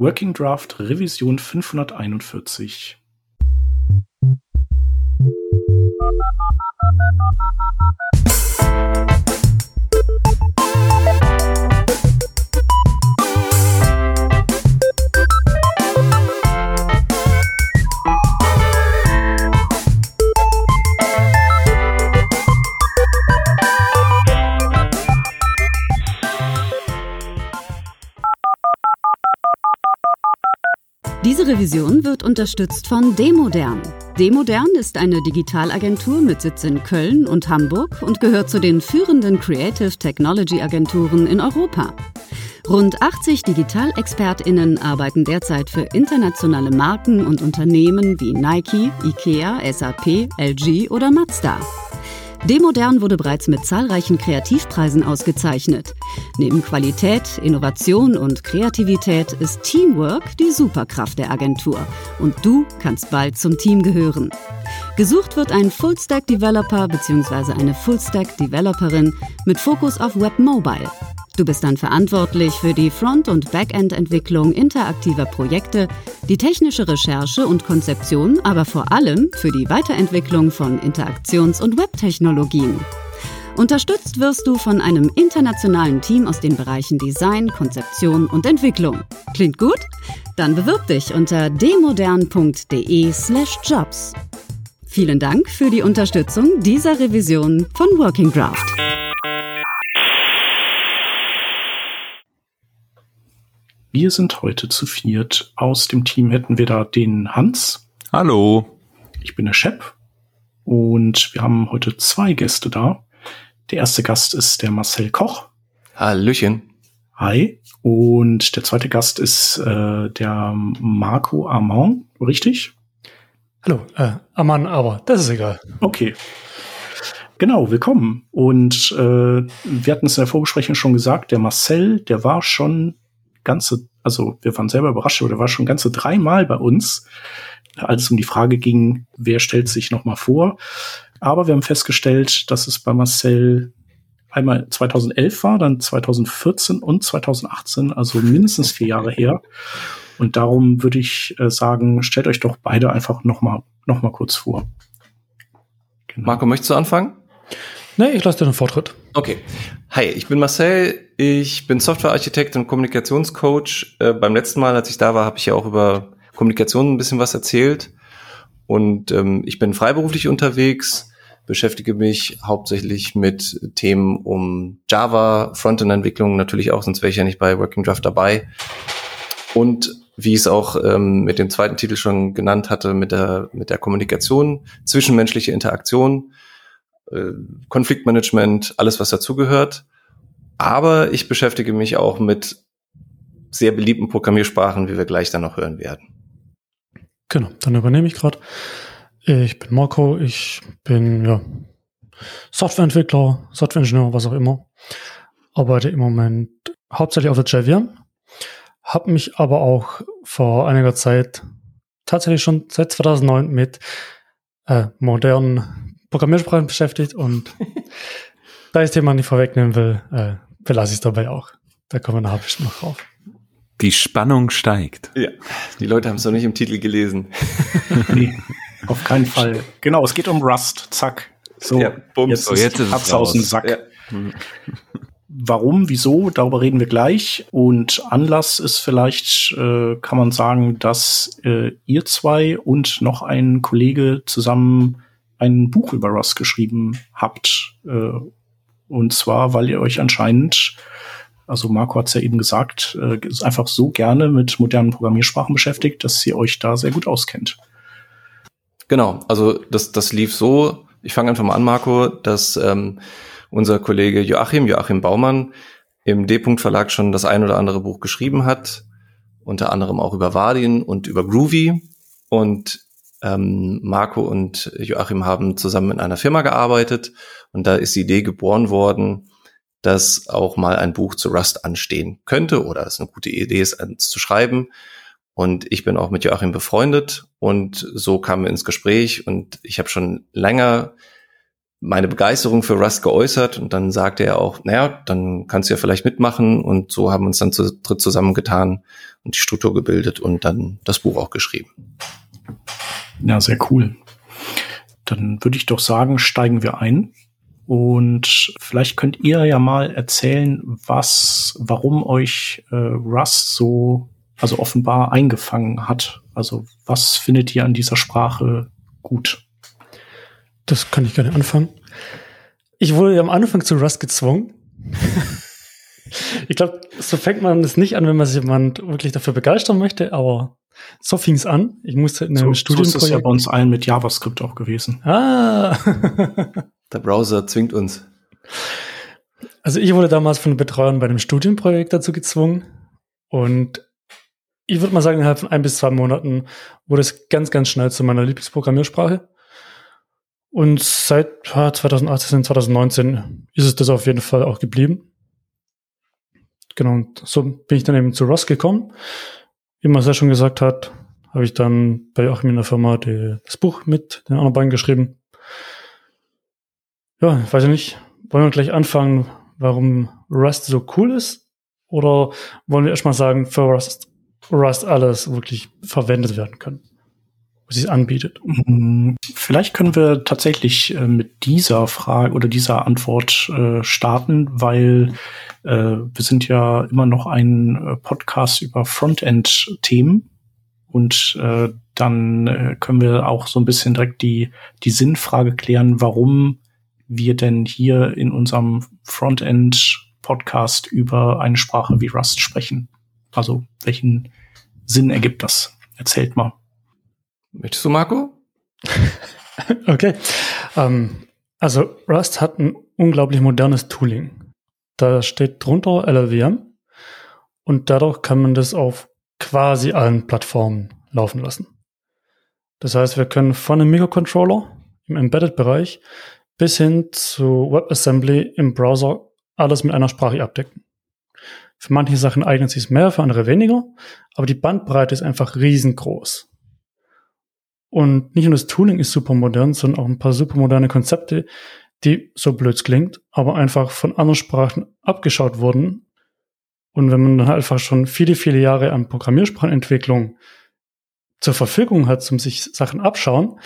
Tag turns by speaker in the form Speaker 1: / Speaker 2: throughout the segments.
Speaker 1: Working Draft Revision 541.
Speaker 2: Diese Revision wird unterstützt von Demodern. Demodern ist eine Digitalagentur mit Sitz in Köln und Hamburg und gehört zu den führenden Creative Technology Agenturen in Europa. Rund 80 Digitalexpertinnen arbeiten derzeit für internationale Marken und Unternehmen wie Nike, IKEA, SAP, LG oder Mazda. Demodern wurde bereits mit zahlreichen Kreativpreisen ausgezeichnet. Neben Qualität, Innovation und Kreativität ist Teamwork die Superkraft der Agentur. Und du kannst bald zum Team gehören. Gesucht wird ein Full-Stack-Developer bzw. eine Full-Stack-Developerin mit Fokus auf Web Mobile. Du bist dann verantwortlich für die Front- und Backend-Entwicklung interaktiver Projekte, die technische Recherche und Konzeption, aber vor allem für die Weiterentwicklung von Interaktions- und Webtechnologien. Unterstützt wirst du von einem internationalen Team aus den Bereichen Design, Konzeption und Entwicklung. Klingt gut? Dann bewirb dich unter demodern.de/jobs. Vielen Dank für die Unterstützung dieser Revision von Working Draft.
Speaker 1: Wir sind heute zu viert. Aus dem Team hätten wir da den Hans.
Speaker 3: Hallo.
Speaker 1: Ich bin der Shep. Und wir haben heute zwei Gäste da. Der erste Gast ist der Marcel Koch.
Speaker 4: Hallöchen.
Speaker 1: Hi. Und der zweite Gast ist äh, der Marco Armand, richtig?
Speaker 5: Hallo, äh, Aman, aber das ist egal.
Speaker 1: Okay. Genau, willkommen. Und äh, wir hatten es in der Vorbesprechung schon gesagt, der Marcel, der war schon ganze, also wir waren selber überrascht, aber der war schon ganze dreimal bei uns, als es um die Frage ging, wer stellt sich noch mal vor. Aber wir haben festgestellt, dass es bei Marcel einmal 2011 war, dann 2014 und 2018, also mindestens vier Jahre her. Und darum würde ich äh, sagen, stellt euch doch beide einfach noch mal, noch mal kurz vor.
Speaker 4: Genau. Marco, möchtest du anfangen?
Speaker 5: Nee, ich lasse dir den Vortritt.
Speaker 4: Okay. Hi, ich bin Marcel. Ich bin Softwarearchitekt und Kommunikationscoach. Äh, beim letzten Mal, als ich da war, habe ich ja auch über Kommunikation ein bisschen was erzählt. Und ähm, ich bin freiberuflich unterwegs, beschäftige mich hauptsächlich mit Themen um Java, Frontend-Entwicklung natürlich auch, sonst wäre ich ja nicht bei Working Draft dabei. Und wie ich es auch ähm, mit dem zweiten Titel schon genannt hatte, mit der, mit der Kommunikation, zwischenmenschliche Interaktion, äh, Konfliktmanagement, alles was dazugehört. Aber ich beschäftige mich auch mit sehr beliebten Programmiersprachen, wie wir gleich dann noch hören werden.
Speaker 5: Genau, dann übernehme ich gerade. Ich bin Marco, ich bin ja Softwareentwickler, Softwareingenieur, was auch immer. Arbeite im Moment hauptsächlich auf der JVM, habe mich aber auch vor einiger Zeit tatsächlich schon seit 2009 mit äh, modernen Programmiersprachen beschäftigt und da ich das Thema nicht vorwegnehmen will, äh, belasse ich es dabei auch. Da kommen wir nachher bestimmt noch drauf.
Speaker 3: Die Spannung steigt.
Speaker 4: Ja, die Leute haben es noch nicht im Titel gelesen.
Speaker 1: nee, auf keinen Fall. Genau, es geht um Rust. Zack. So,
Speaker 4: ja, bums.
Speaker 1: jetzt, so, jetzt ist es aus dem Sack. Ja. Warum, wieso, darüber reden wir gleich. Und Anlass ist vielleicht, äh, kann man sagen, dass äh, ihr zwei und noch ein Kollege zusammen ein Buch über Rust geschrieben habt. Äh, und zwar, weil ihr euch anscheinend, also Marco hat es ja eben gesagt, äh, einfach so gerne mit modernen Programmiersprachen beschäftigt, dass ihr euch da sehr gut auskennt.
Speaker 4: Genau, also das, das lief so, ich fange einfach mal an, Marco, dass ähm, unser Kollege Joachim, Joachim Baumann, im D-Punkt Verlag schon das ein oder andere Buch geschrieben hat, unter anderem auch über Vardin und über Groovy. Und ähm, Marco und Joachim haben zusammen in einer Firma gearbeitet und da ist die Idee geboren worden, dass auch mal ein Buch zu Rust anstehen könnte oder es eine gute Idee ist, eins zu schreiben. Und ich bin auch mit Joachim befreundet und so kamen wir ins Gespräch und ich habe schon länger meine Begeisterung für Rust geäußert und dann sagte er auch, naja, dann kannst du ja vielleicht mitmachen und so haben uns dann zu dritt zusammengetan und die Struktur gebildet und dann das Buch auch geschrieben.
Speaker 1: Ja, sehr cool. Dann würde ich doch sagen, steigen wir ein. Und vielleicht könnt ihr ja mal erzählen, was, warum euch äh, Rust so, also offenbar eingefangen hat. Also was findet ihr an dieser Sprache gut?
Speaker 5: Das kann ich gerne anfangen. Ich wurde ja am Anfang zu Rust gezwungen. ich glaube, so fängt man es nicht an, wenn man sich jemand wirklich dafür begeistern möchte, aber so fing es an. Ich musste in einem
Speaker 1: so, Studienprojekt. So ist es ja bei uns allen mit JavaScript auch gewesen.
Speaker 5: Ah.
Speaker 4: Der Browser zwingt uns.
Speaker 5: Also ich wurde damals von den Betreuern bei einem Studienprojekt dazu gezwungen und ich würde mal sagen, innerhalb von ein bis zwei Monaten wurde es ganz, ganz schnell zu meiner Lieblingsprogrammiersprache. Und seit 2018, 2019 ist es das auf jeden Fall auch geblieben. Genau, und so bin ich dann eben zu Ross gekommen. Wie ja schon gesagt hat, habe ich dann bei Joachim in der Firma die, das Buch mit den anderen beiden geschrieben. Ja, weiß ich nicht. Wollen wir gleich anfangen, warum Rust so cool ist? Oder wollen wir erstmal sagen, für Rust, Rust alles wirklich verwendet werden kann? Was es anbietet.
Speaker 1: Mm, vielleicht können wir tatsächlich äh, mit dieser Frage oder dieser Antwort äh, starten, weil äh, wir sind ja immer noch ein äh, Podcast über Frontend-Themen und äh, dann äh, können wir auch so ein bisschen direkt die, die Sinnfrage klären, warum wir denn hier in unserem Frontend-Podcast über eine Sprache wie Rust sprechen. Also welchen Sinn ergibt das? Erzählt mal.
Speaker 4: Möchtest du, Marco?
Speaker 5: okay. Ähm, also Rust hat ein unglaublich modernes Tooling. Da steht drunter LLVM und dadurch kann man das auf quasi allen Plattformen laufen lassen. Das heißt, wir können von einem Microcontroller im Embedded-Bereich bis hin zu WebAssembly im Browser alles mit einer Sprache abdecken. Für manche Sachen eignet sich es mehr, für andere weniger, aber die Bandbreite ist einfach riesengroß. Und nicht nur das Tooling ist super modern, sondern auch ein paar super moderne Konzepte, die so blöd klingt, aber einfach von anderen Sprachen abgeschaut wurden. Und wenn man dann halt einfach schon viele, viele Jahre an Programmiersprachenentwicklung zur Verfügung hat, um sich Sachen abschauen,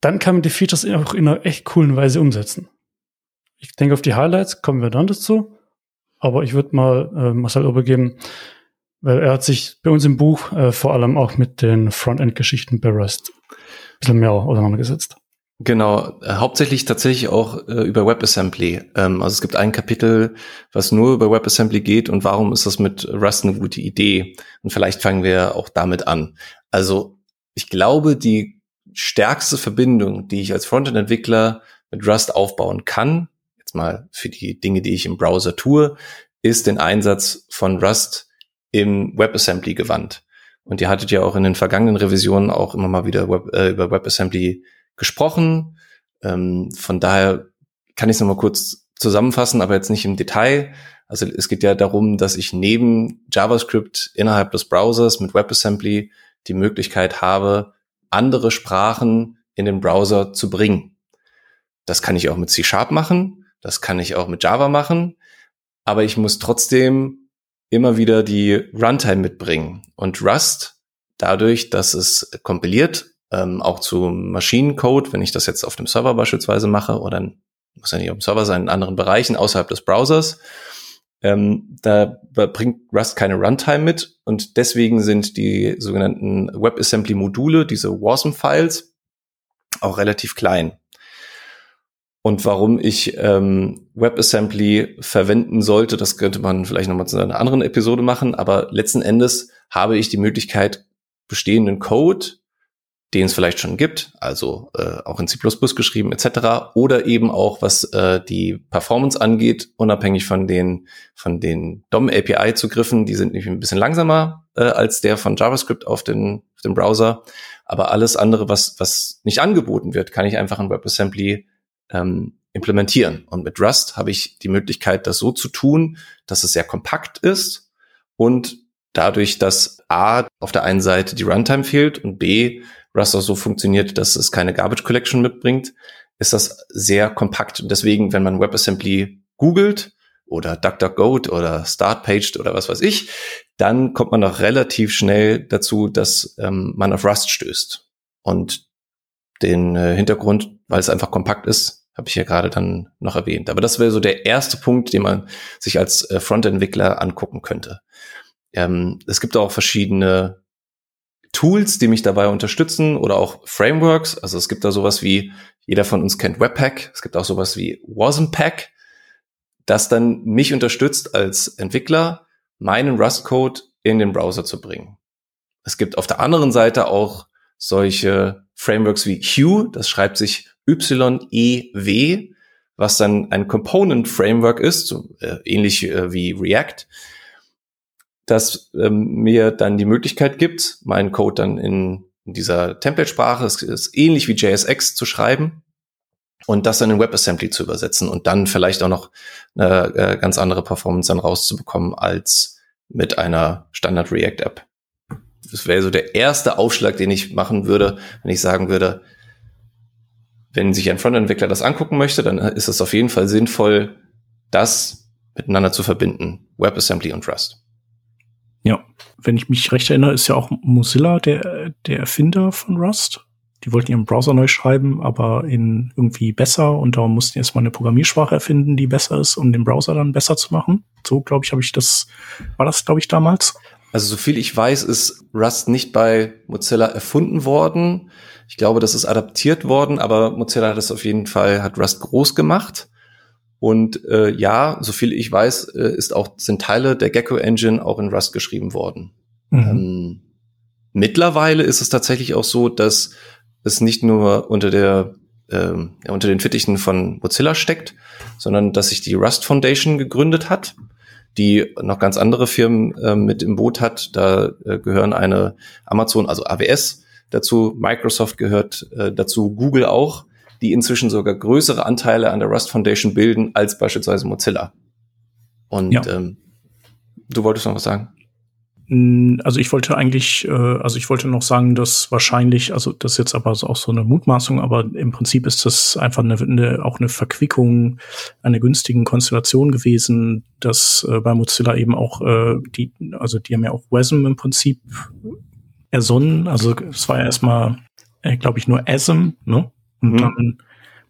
Speaker 5: dann kann man die Features auch in einer echt coolen Weise umsetzen. Ich denke, auf die Highlights kommen wir dann dazu. Aber ich würde mal äh, Marcel übergeben, weil er hat sich bei uns im Buch äh, vor allem auch mit den Frontend-Geschichten bei Rust ein bisschen mehr auseinandergesetzt.
Speaker 4: Genau, äh, hauptsächlich tatsächlich auch äh, über WebAssembly. Ähm, also es gibt ein Kapitel, was nur über WebAssembly geht und warum ist das mit Rust eine gute Idee? Und vielleicht fangen wir auch damit an. Also ich glaube, die stärkste Verbindung, die ich als Frontend-Entwickler mit Rust aufbauen kann, jetzt mal für die Dinge, die ich im Browser tue, ist den Einsatz von Rust im WebAssembly gewandt. Und ihr hattet ja auch in den vergangenen Revisionen auch immer mal wieder Web, äh, über WebAssembly gesprochen. Ähm, von daher kann ich es nochmal kurz zusammenfassen, aber jetzt nicht im Detail. Also es geht ja darum, dass ich neben JavaScript innerhalb des Browsers mit WebAssembly die Möglichkeit habe, andere Sprachen in den Browser zu bringen. Das kann ich auch mit C Sharp machen, das kann ich auch mit Java machen, aber ich muss trotzdem immer wieder die Runtime mitbringen. Und Rust, dadurch, dass es kompiliert, ähm, auch zu Maschinencode, wenn ich das jetzt auf dem Server beispielsweise mache, oder muss ja nicht auf dem Server sein, in anderen Bereichen außerhalb des Browsers, ähm, da bringt Rust keine Runtime mit und deswegen sind die sogenannten WebAssembly-Module, diese WASM-Files, auch relativ klein und warum ich ähm, WebAssembly verwenden sollte, das könnte man vielleicht nochmal zu einer anderen Episode machen, aber letzten Endes habe ich die Möglichkeit, bestehenden Code, den es vielleicht schon gibt, also äh, auch in C++ geschrieben etc., oder eben auch was äh, die Performance angeht, unabhängig von den von den DOM API Zugriffen, die sind nämlich ein bisschen langsamer äh, als der von JavaScript auf den auf dem Browser, aber alles andere, was was nicht angeboten wird, kann ich einfach in WebAssembly ähm, implementieren. Und mit Rust habe ich die Möglichkeit, das so zu tun, dass es sehr kompakt ist und dadurch, dass A auf der einen Seite die Runtime fehlt und B Rust auch so funktioniert, dass es keine Garbage Collection mitbringt, ist das sehr kompakt. Und deswegen, wenn man WebAssembly googelt oder DuckDuckGo oder StartPaged oder was weiß ich, dann kommt man auch relativ schnell dazu, dass ähm, man auf Rust stößt. Und den äh, Hintergrund, weil es einfach kompakt ist, habe ich ja gerade dann noch erwähnt. Aber das wäre so der erste Punkt, den man sich als äh, Frontentwickler angucken könnte. Ähm, es gibt auch verschiedene Tools, die mich dabei unterstützen oder auch Frameworks. Also es gibt da sowas wie, jeder von uns kennt Webpack. Es gibt auch sowas wie Wasmpack, das dann mich unterstützt als Entwickler, meinen Rust-Code in den Browser zu bringen. Es gibt auf der anderen Seite auch solche Frameworks wie Hue, das schreibt sich Y-E-W, was dann ein Component Framework ist, so, äh, ähnlich äh, wie React, das ähm, mir dann die Möglichkeit gibt, meinen Code dann in, in dieser Template-Sprache, es ist ähnlich wie JSX zu schreiben und das dann in WebAssembly zu übersetzen und dann vielleicht auch noch eine äh, ganz andere Performance dann rauszubekommen als mit einer Standard React App. Das wäre so der erste Aufschlag, den ich machen würde, wenn ich sagen würde, wenn sich ein Frontentwickler das angucken möchte, dann ist es auf jeden Fall sinnvoll, das miteinander zu verbinden, WebAssembly und Rust.
Speaker 1: Ja, wenn ich mich recht erinnere, ist ja auch Mozilla der, der Erfinder von Rust. Die wollten ihren Browser neu schreiben, aber in irgendwie besser und darum mussten die erstmal eine Programmiersprache erfinden, die besser ist, um den Browser dann besser zu machen. So, glaube ich, habe ich das, war das, glaube ich, damals?
Speaker 4: Also so viel ich weiß, ist Rust nicht bei Mozilla erfunden worden. Ich glaube, das ist adaptiert worden, aber Mozilla hat es auf jeden Fall, hat Rust groß gemacht. Und äh, ja, so viel ich weiß, äh, ist auch, sind Teile der Gecko Engine auch in Rust geschrieben worden. Mhm. Ähm, mittlerweile ist es tatsächlich auch so, dass es nicht nur unter der ähm, unter den Fittichen von Mozilla steckt, sondern dass sich die Rust Foundation gegründet hat die noch ganz andere Firmen äh, mit im Boot hat. Da äh, gehören eine Amazon, also AWS dazu, Microsoft gehört äh, dazu, Google auch, die inzwischen sogar größere Anteile an der Rust Foundation bilden als beispielsweise Mozilla. Und ja. ähm, du wolltest noch was sagen?
Speaker 1: Also ich wollte eigentlich, äh, also ich wollte noch sagen, dass wahrscheinlich, also das ist jetzt aber auch so eine Mutmaßung, aber im Prinzip ist das einfach eine, eine auch eine Verquickung einer günstigen Konstellation gewesen, dass äh, bei Mozilla eben auch äh, die, also die haben ja auch WASM im Prinzip ersonnen. Also es war ja erstmal, äh, glaube ich, nur ASM, ne? Und mhm. dann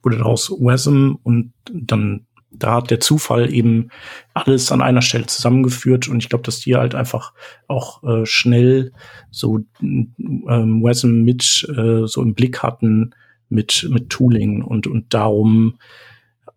Speaker 1: wurde daraus WASM und dann da hat der Zufall eben alles an einer Stelle zusammengeführt und ich glaube, dass die halt einfach auch äh, schnell so ähm, WASM mit äh, so im Blick hatten mit mit Tooling und und darum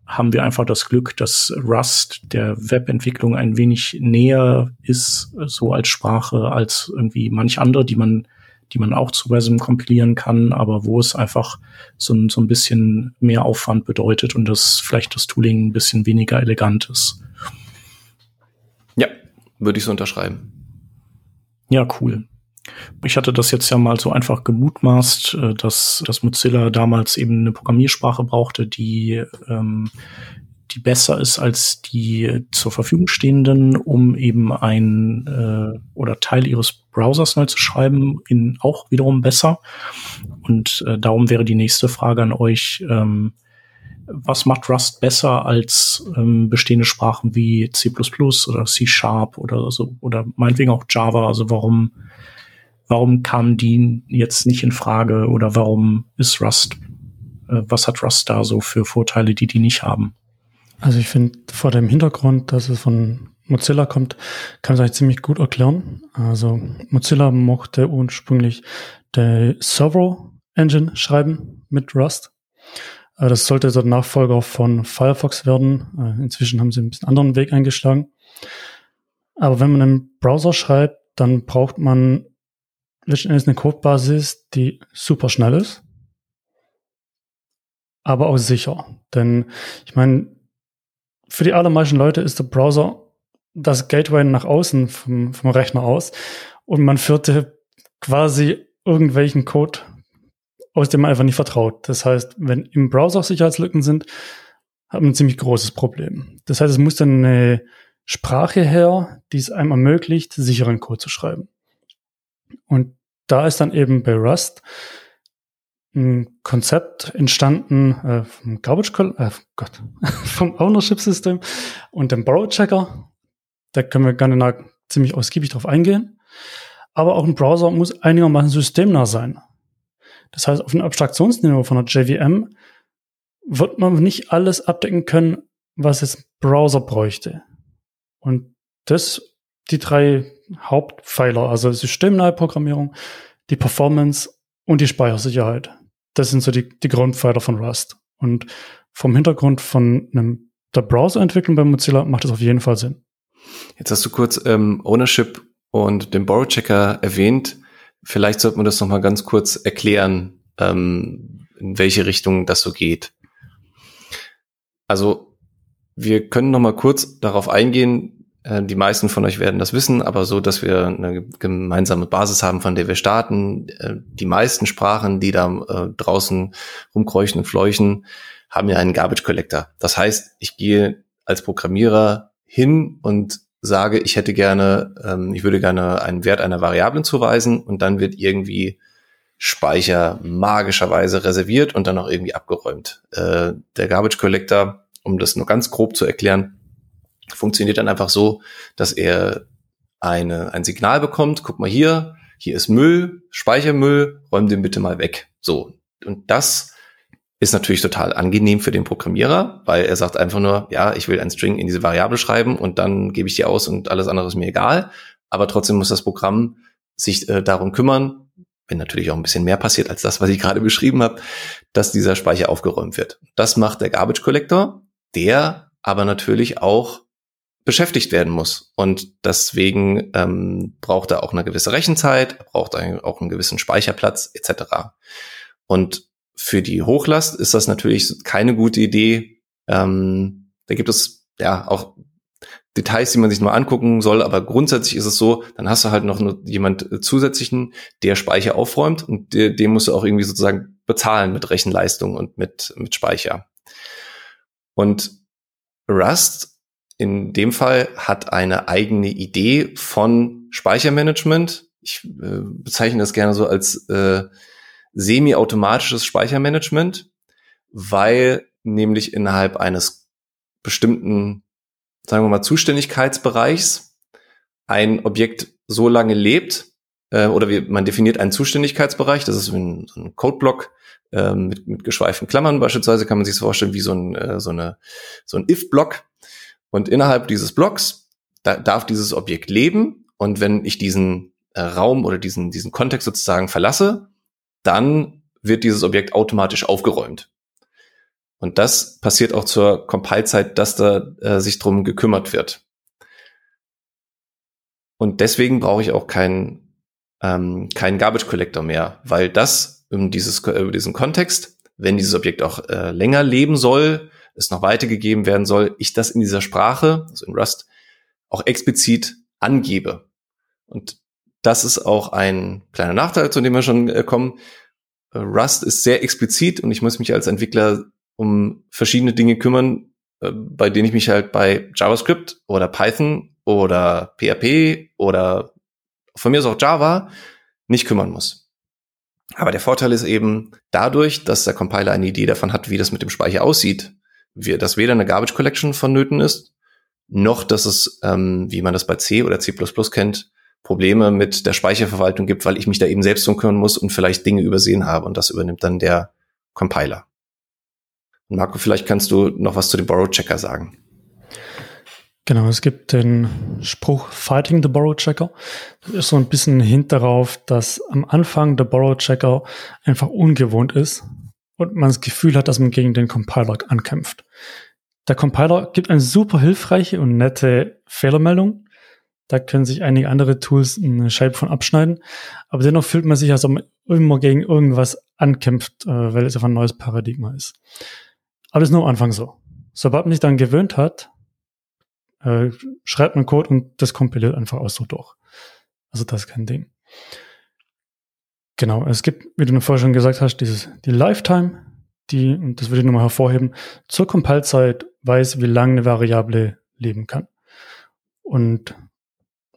Speaker 1: haben wir einfach das Glück, dass Rust der Webentwicklung ein wenig näher ist, so als Sprache, als irgendwie manch andere, die man die man auch zu WASM kompilieren kann, aber wo es einfach so, so ein bisschen mehr Aufwand bedeutet und das vielleicht das Tooling ein bisschen weniger elegant ist.
Speaker 4: Ja, würde ich so unterschreiben.
Speaker 1: Ja, cool. Ich hatte das jetzt ja mal so einfach gemutmaßt, äh, dass, dass Mozilla damals eben eine Programmiersprache brauchte, die ähm, die besser ist als die zur Verfügung stehenden, um eben ein äh, oder Teil ihres Browsers neu zu schreiben, in auch wiederum besser. Und äh, darum wäre die nächste Frage an euch, ähm, was macht Rust besser als ähm, bestehende Sprachen wie C++ oder C Sharp oder so oder meinetwegen auch Java? Also warum warum kamen die jetzt nicht in Frage oder warum ist Rust äh, was hat Rust da so für Vorteile, die die nicht haben?
Speaker 5: Also ich finde vor dem Hintergrund, dass es von Mozilla kommt, kann es eigentlich ziemlich gut erklären. Also Mozilla mochte ursprünglich der Servo Engine schreiben mit Rust. Äh, das sollte der Nachfolger von Firefox werden. Äh, inzwischen haben sie ein bisschen anderen Weg eingeschlagen. Aber wenn man einen Browser schreibt, dann braucht man letztendlich eine Codebasis, die super schnell ist, aber auch sicher. Denn ich meine, für die allermeisten Leute ist der Browser das Gateway nach außen vom, vom Rechner aus und man führte quasi irgendwelchen Code, aus dem man einfach nicht vertraut. Das heißt, wenn im Browser Sicherheitslücken sind, hat man ein ziemlich großes Problem. Das heißt, es muss dann eine Sprache her, die es einem ermöglicht, sicheren Code zu schreiben. Und da ist dann eben bei Rust ein Konzept entstanden äh, vom Garbage äh, Gott, vom Ownership System und dem Borrow Checker. Da können wir gerne ziemlich ausgiebig drauf eingehen. Aber auch ein Browser muss einigermaßen systemnah sein. Das heißt, auf einem Abstraktionsniveau von einer JVM wird man nicht alles abdecken können, was jetzt ein Browser bräuchte. Und das, die drei Hauptpfeiler, also systemnahe Programmierung, die Performance und die Speichersicherheit. Das sind so die, die Grundpfeiler von Rust. Und vom Hintergrund von einem, der Browserentwicklung bei Mozilla macht das auf jeden Fall Sinn.
Speaker 4: Jetzt hast du kurz ähm, Ownership und den Borrow Checker erwähnt. Vielleicht sollte man das noch mal ganz kurz erklären, ähm, in welche Richtung das so geht. Also wir können noch mal kurz darauf eingehen, die meisten von euch werden das wissen, aber so, dass wir eine gemeinsame Basis haben, von der wir starten. Äh, die meisten Sprachen, die da äh, draußen rumkreuchen und fleuchen, haben ja einen Garbage Collector. Das heißt, ich gehe als Programmierer hin und sage, ich hätte gerne, ähm, ich würde gerne einen Wert einer Variablen zuweisen und dann wird irgendwie Speicher magischerweise reserviert und dann auch irgendwie abgeräumt. der Garbage Collector, um das nur ganz grob zu erklären, funktioniert dann einfach so, dass er eine, ein Signal bekommt, guck mal hier, hier ist Müll, Speichermüll, räum den bitte mal weg. So. Und das ist natürlich total angenehm für den Programmierer, weil er sagt einfach nur, ja, ich will ein String in diese Variable schreiben und dann gebe ich die aus und alles andere ist mir egal. Aber trotzdem muss das Programm sich äh, darum kümmern, wenn natürlich auch ein bisschen mehr passiert als das, was ich gerade beschrieben habe, dass dieser Speicher aufgeräumt wird. Das macht der Garbage Collector, der aber natürlich auch beschäftigt werden muss. Und deswegen ähm, braucht er auch eine gewisse Rechenzeit, er braucht auch einen gewissen Speicherplatz etc. Und für die Hochlast ist das natürlich keine gute Idee. Ähm, da gibt es ja auch Details, die man sich nur angucken soll, aber grundsätzlich ist es so, dann hast du halt noch jemand zusätzlichen, der Speicher aufräumt und der, dem musst du auch irgendwie sozusagen bezahlen mit Rechenleistung und mit, mit Speicher. Und Rust in dem Fall hat eine eigene Idee von Speichermanagement. Ich äh, bezeichne das gerne so als äh, semi-automatisches Speichermanagement, weil nämlich innerhalb eines bestimmten, sagen wir mal, Zuständigkeitsbereichs ein Objekt so lange lebt, äh, oder wie, man definiert einen Zuständigkeitsbereich, das ist ein, so ein Codeblock äh, mit, mit geschweiften Klammern beispielsweise, kann man sich das vorstellen wie so ein, äh, so so ein if-Block, und innerhalb dieses Blocks da darf dieses Objekt leben. Und wenn ich diesen äh, Raum oder diesen, diesen Kontext sozusagen verlasse, dann wird dieses Objekt automatisch aufgeräumt. Und das passiert auch zur Compile-Zeit, dass da äh, sich drum gekümmert wird. Und deswegen brauche ich auch keinen ähm, keinen Garbage Collector mehr, weil das um dieses über diesen Kontext, wenn dieses Objekt auch äh, länger leben soll, es noch weitergegeben werden soll, ich das in dieser Sprache, also in Rust, auch explizit angebe. Und das ist auch ein kleiner Nachteil, zu dem wir schon äh, kommen. Äh, Rust ist sehr explizit und ich muss mich als Entwickler um verschiedene Dinge kümmern, äh, bei denen ich mich halt bei JavaScript oder Python oder PHP oder von mir aus auch Java nicht kümmern muss. Aber der Vorteil ist eben dadurch, dass der Compiler eine Idee davon hat, wie das mit dem Speicher aussieht, wir, dass weder eine Garbage Collection vonnöten ist, noch dass es, ähm, wie man das bei C oder C++ kennt, Probleme mit der Speicherverwaltung gibt, weil ich mich da eben selbst drum kümmern muss und vielleicht Dinge übersehen habe und das übernimmt dann der Compiler. Marco, vielleicht kannst du noch was zu dem Borrow Checker sagen.
Speaker 5: Genau, es gibt den Spruch Fighting the Borrow Checker. Das ist so ein bisschen Hint darauf, dass am Anfang der Borrow Checker einfach ungewohnt ist und man das Gefühl hat, dass man gegen den Compiler ankämpft. Der Compiler gibt eine super hilfreiche und nette Fehlermeldung. Da können sich einige andere Tools eine Scheibe von abschneiden. Aber dennoch fühlt man sich, als ob man immer gegen irgendwas ankämpft, äh, weil es einfach ein neues Paradigma ist. Aber das ist nur am Anfang so. Sobald man sich dann gewöhnt hat, äh, schreibt man Code und das kompiliert einfach aus so durch. Also das ist kein Ding. Genau, es gibt, wie du vorher schon gesagt hast, dieses, die Lifetime, die, und das würde ich nochmal hervorheben, zur Compile-Zeit weiß, wie lange eine Variable leben kann. Und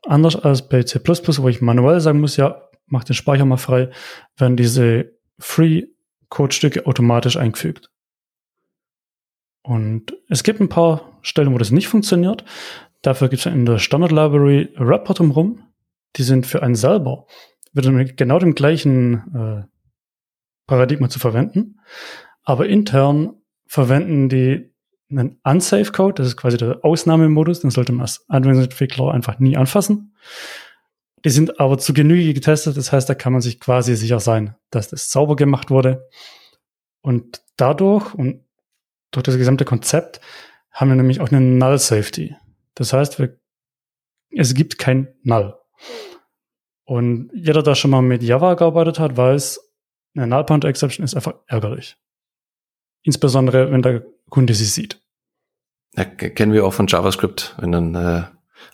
Speaker 5: anders als bei C++, wo ich manuell sagen muss, ja, mach den Speicher mal frei, werden diese Free Codestücke automatisch eingefügt. Und es gibt ein paar Stellen, wo das nicht funktioniert. Dafür gibt es in der Standard Library Wrapper drumherum. Die sind für einen selber wieder mit genau dem gleichen äh, Paradigma zu verwenden. Aber intern verwenden die einen Unsafe Code. Das ist quasi der Ausnahmemodus. Den sollte man als Anwendungsentwickler einfach nie anfassen. Die sind aber zu Genüge getestet. Das heißt, da kann man sich quasi sicher sein, dass das sauber gemacht wurde. Und dadurch und durch das gesamte Konzept haben wir nämlich auch eine Null Safety. Das heißt, wir, es gibt kein Null. Und jeder, der schon mal mit Java gearbeitet hat, weiß, eine Null Pointer Exception ist einfach ärgerlich. Insbesondere, wenn der Kunde sie sieht.
Speaker 4: Ja, kennen wir auch von JavaScript, wenn dann äh,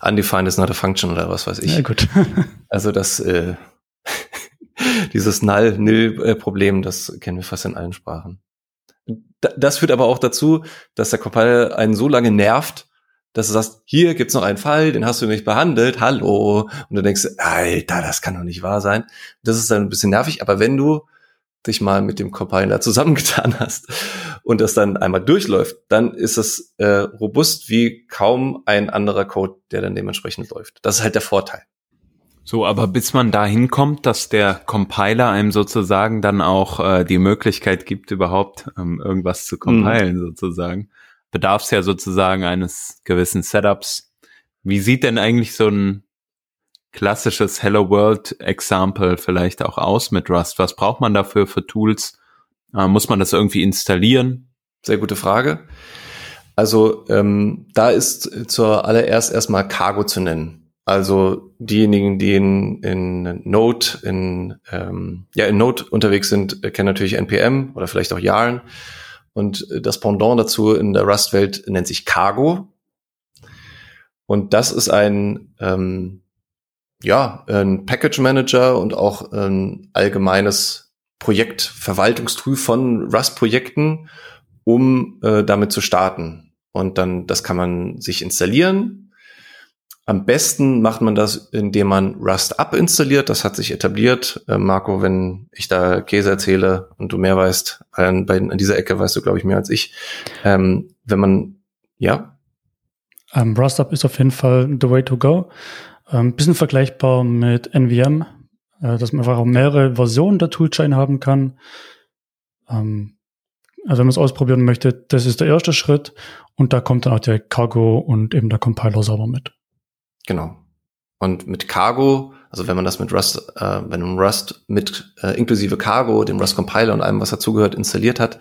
Speaker 4: undefined is not a function oder was weiß ich.
Speaker 5: Ja, gut.
Speaker 4: also das äh, dieses Null-Nil-Problem, das kennen wir fast in allen Sprachen. Das führt aber auch dazu, dass der Compiler einen so lange nervt, dass du sagst, hier gibt's noch einen Fall, den hast du nicht behandelt, hallo. Und du denkst, Alter, das kann doch nicht wahr sein. Das ist dann ein bisschen nervig, aber wenn du dich mal mit dem Compiler zusammengetan hast und das dann einmal durchläuft, dann ist es äh, robust wie kaum ein anderer Code, der dann dementsprechend läuft. Das ist halt der Vorteil.
Speaker 3: So, aber bis man dahin kommt, dass der Compiler einem sozusagen dann auch äh, die Möglichkeit gibt, überhaupt ähm, irgendwas zu compilen, mhm. sozusagen, bedarf es ja sozusagen eines gewissen Setups. Wie sieht denn eigentlich so ein klassisches Hello World Example vielleicht auch aus mit Rust? Was braucht man dafür für Tools? Äh, muss man das irgendwie installieren?
Speaker 4: Sehr gute Frage. Also ähm, da ist zur allererst erstmal Cargo zu nennen. Also diejenigen, die in, in Node, in, ähm, ja, in Node unterwegs sind, kennen natürlich NPM oder vielleicht auch Yarn. Und das Pendant dazu in der Rust-Welt nennt sich Cargo. Und das ist ein, ähm, ja, ein Package Manager und auch ein allgemeines Projektverwaltungstool von Rust-Projekten, um äh, damit zu starten. Und dann, das kann man sich installieren am besten macht man das, indem man Rust Up installiert. Das hat sich etabliert. Äh, Marco, wenn ich da Käse erzähle und du mehr weißt, an, bei, an dieser Ecke weißt du, glaube ich, mehr als ich. Ähm, wenn man, ja.
Speaker 5: Um, ähm, Rust Up ist auf jeden Fall the way to go. Ein ähm, bisschen vergleichbar mit NVM, äh, dass man einfach auch mehrere Versionen der Toolchain haben kann. Ähm, also wenn man es ausprobieren möchte, das ist der erste Schritt und da kommt dann auch der Cargo und eben der Compiler sauber mit.
Speaker 4: Genau. Und mit Cargo, also wenn man das mit Rust, äh, wenn man Rust mit äh, inklusive Cargo, dem Rust Compiler und allem, was dazugehört, installiert hat,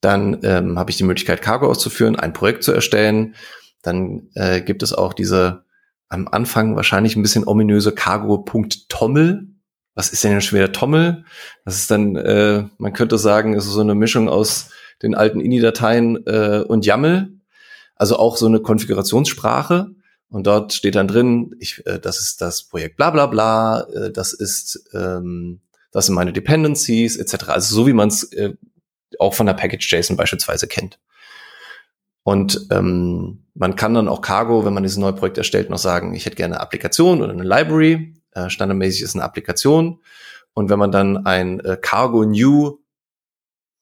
Speaker 4: dann ähm, habe ich die Möglichkeit, Cargo auszuführen, ein Projekt zu erstellen. Dann äh, gibt es auch diese am Anfang wahrscheinlich ein bisschen ominöse Cargo.tommel. Was ist denn ein schwerer Tommel? Das ist dann, äh, man könnte sagen, ist so eine Mischung aus den alten INI-Dateien äh, und YAML. Also auch so eine Konfigurationssprache. Und dort steht dann drin, ich, äh, das ist das Projekt bla bla bla, äh, das ist, ähm, das sind meine Dependencies, etc. Also so wie man es äh, auch von der Package.json beispielsweise kennt. Und ähm, man kann dann auch Cargo, wenn man dieses neue Projekt erstellt, noch sagen, ich hätte gerne eine Applikation oder eine Library. Äh, standardmäßig ist eine Applikation. Und wenn man dann ein äh, Cargo New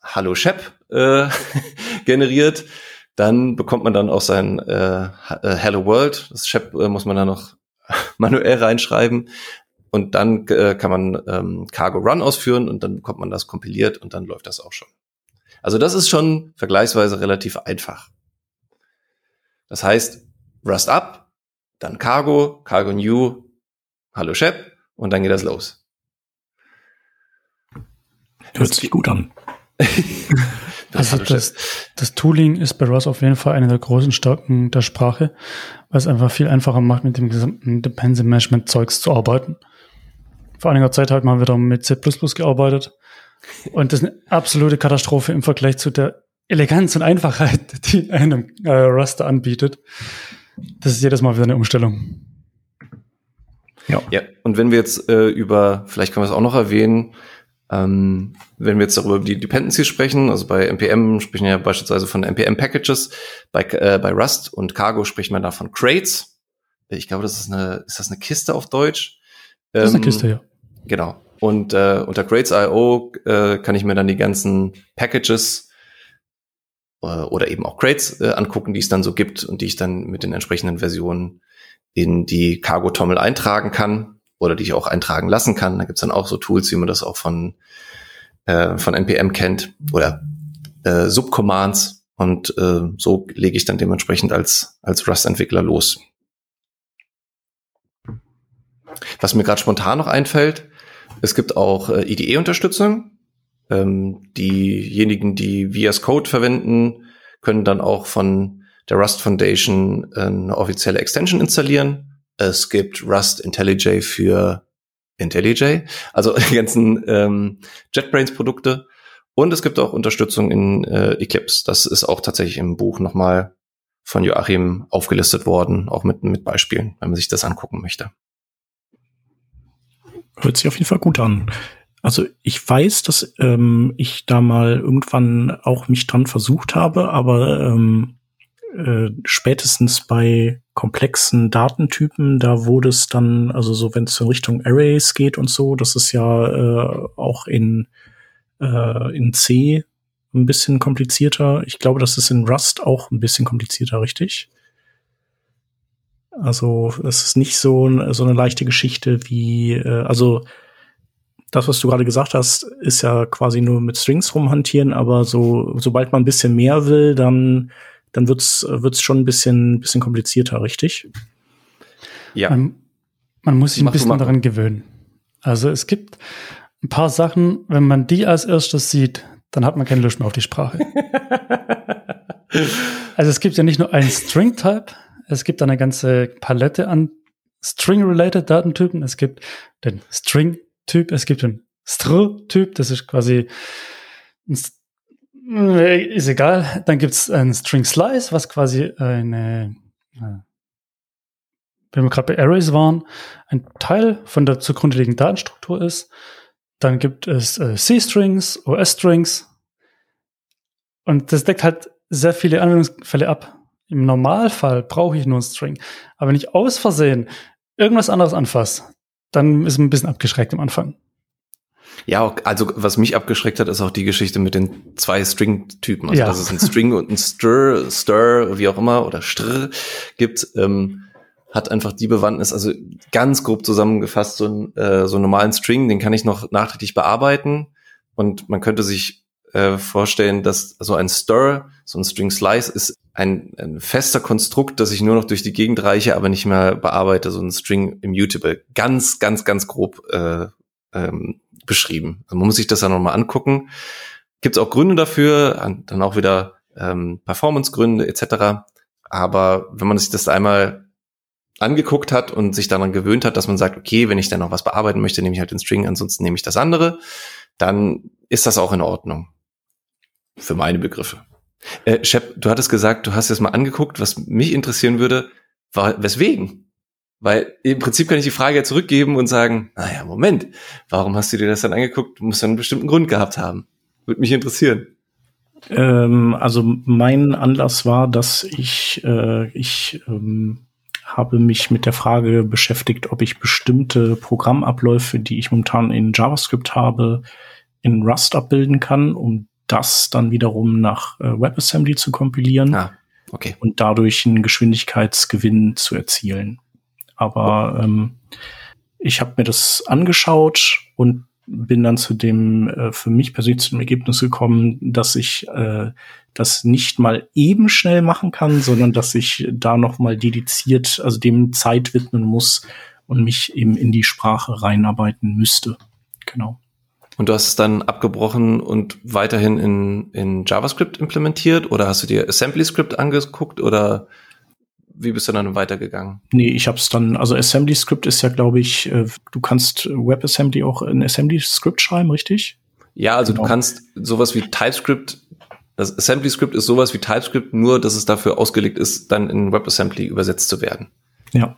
Speaker 4: Hallo Shep äh, generiert, dann bekommt man dann auch sein äh, äh, Hello World. Das Shep äh, muss man dann noch manuell reinschreiben. Und dann äh, kann man ähm, Cargo Run ausführen und dann bekommt man das kompiliert und dann läuft das auch schon. Also das ist schon vergleichsweise relativ einfach. Das heißt, Rust up, dann Cargo, Cargo New, Hallo Shep und dann geht das los.
Speaker 1: Hört sich gut an.
Speaker 5: Also das, das Tooling ist bei ROS auf jeden Fall eine der großen Stärken der Sprache, weil es einfach viel einfacher macht, mit dem gesamten Dependency Management Zeugs zu arbeiten. Vor einiger Zeit halt mal wieder mit C++ gearbeitet und das ist eine absolute Katastrophe im Vergleich zu der Eleganz und Einfachheit, die einem äh, Raster anbietet. Das ist jedes Mal wieder eine Umstellung.
Speaker 4: Ja. ja. Und wenn wir jetzt äh, über, vielleicht können wir es auch noch erwähnen, ähm, wenn wir jetzt darüber die Dependencies sprechen, also bei NPM sprechen wir ja beispielsweise von NPM-Packages, bei, äh, bei Rust und Cargo spricht man da von Crates. Ich glaube, das ist eine, ist das eine Kiste auf Deutsch?
Speaker 5: Das ist eine ähm, Kiste, ja.
Speaker 4: Genau. Und äh, unter Crates.io äh, kann ich mir dann die ganzen Packages äh, oder eben auch Crates äh, angucken, die es dann so gibt und die ich dann mit den entsprechenden Versionen in die Cargo-Tommel eintragen kann oder die ich auch eintragen lassen kann. Da gibt's dann auch so Tools, wie man das auch von, äh, von NPM kennt oder äh, Subcommands. Und äh, so lege ich dann dementsprechend als, als Rust-Entwickler los. Was mir gerade spontan noch einfällt, es gibt auch äh, IDE-Unterstützung. Ähm, diejenigen, die VS Code verwenden, können dann auch von der Rust Foundation eine offizielle Extension installieren. Es gibt Rust IntelliJ für IntelliJ, also die ganzen ähm, JetBrains-Produkte. Und es gibt auch Unterstützung in äh, Eclipse. Das ist auch tatsächlich im Buch nochmal von Joachim aufgelistet worden, auch mit, mit Beispielen, wenn man sich das angucken möchte.
Speaker 1: Hört sich auf jeden Fall gut an. Also ich weiß, dass ähm, ich da mal irgendwann auch mich dran versucht habe, aber ähm, äh, spätestens bei komplexen Datentypen, da wurde es dann, also so wenn es in Richtung Arrays geht und so, das ist ja äh, auch in, äh, in C ein bisschen komplizierter. Ich glaube, das ist in Rust auch ein bisschen komplizierter, richtig? Also es ist nicht so, so eine leichte Geschichte wie, äh, also das, was du gerade gesagt hast, ist ja quasi nur mit Strings rumhantieren, aber so, sobald man ein bisschen mehr will, dann, dann wird's, wird's schon ein bisschen, bisschen komplizierter, richtig?
Speaker 5: Ja. Man, man muss sich ein bisschen daran gewöhnen. Also es gibt ein paar Sachen, wenn man die als erstes sieht, dann hat man keine Lust mehr auf die Sprache. also es gibt ja nicht nur einen String-Type, es gibt eine ganze Palette an String-related Datentypen. Es gibt den String-Typ, es gibt den Str-Typ, das ist quasi ist egal. Dann gibt es ein String Slice, was quasi eine, wenn wir gerade bei Arrays waren, ein Teil von der zugrunde liegenden Datenstruktur ist. Dann gibt es äh, C-Strings, OS-Strings. Und das deckt halt sehr viele Anwendungsfälle ab. Im Normalfall brauche ich nur einen String. Aber wenn ich aus Versehen irgendwas anderes anfasse, dann ist es ein bisschen abgeschreckt am Anfang.
Speaker 4: Ja, also was mich abgeschreckt hat, ist auch die Geschichte mit den zwei String-Typen. Also ja. dass es ein String und ein Stir, Stir, wie auch immer, oder Str gibt, ähm, hat einfach die Bewandtnis, also ganz grob zusammengefasst, so, ein, äh, so einen normalen String, den kann ich noch nachträglich bearbeiten. Und man könnte sich äh, vorstellen, dass so ein Stir, so ein String Slice ist ein, ein fester Konstrukt, das ich nur noch durch die Gegend reiche, aber nicht mehr bearbeite, so ein String Immutable. Ganz, ganz, ganz grob äh, ähm, beschrieben. Also man muss sich das dann nochmal angucken. Gibt es auch Gründe dafür, dann auch wieder ähm, Performance-Gründe etc. Aber wenn man sich das einmal angeguckt hat und sich daran gewöhnt hat, dass man sagt, okay, wenn ich dann noch was bearbeiten möchte, nehme ich halt den String, ansonsten nehme ich das andere, dann ist das auch in Ordnung. Für meine Begriffe. Äh, Shep, du hattest gesagt, du hast es mal angeguckt. Was mich interessieren würde, war, weswegen? Weil im Prinzip kann ich die Frage ja zurückgeben und sagen, naja, Moment, warum hast du dir das dann angeguckt? Du musst einen bestimmten Grund gehabt haben. Würde mich interessieren.
Speaker 1: Ähm, also mein Anlass war, dass ich, äh, ich ähm, habe mich mit der Frage beschäftigt, ob ich bestimmte Programmabläufe, die ich momentan in JavaScript habe, in Rust abbilden kann, um das dann wiederum nach äh, WebAssembly zu kompilieren
Speaker 4: ah, okay.
Speaker 1: und dadurch einen Geschwindigkeitsgewinn zu erzielen. Aber ähm, ich habe mir das angeschaut und bin dann zu dem äh, für mich persönlich zu dem Ergebnis gekommen, dass ich äh, das nicht mal eben schnell machen kann, sondern dass ich da noch mal dediziert, also dem Zeit widmen muss und mich eben in die Sprache reinarbeiten müsste. Genau.
Speaker 4: Und du hast es dann abgebrochen und weiterhin in, in JavaScript implementiert oder hast du dir AssemblyScript angeguckt oder wie bist du dann weitergegangen?
Speaker 1: Nee, ich habe es dann, also AssemblyScript ist ja, glaube ich, äh, du kannst WebAssembly auch in AssemblyScript schreiben, richtig?
Speaker 4: Ja, also genau. du kannst sowas wie TypeScript, das AssemblyScript ist sowas wie TypeScript, nur dass es dafür ausgelegt ist, dann in WebAssembly übersetzt zu werden.
Speaker 1: Ja.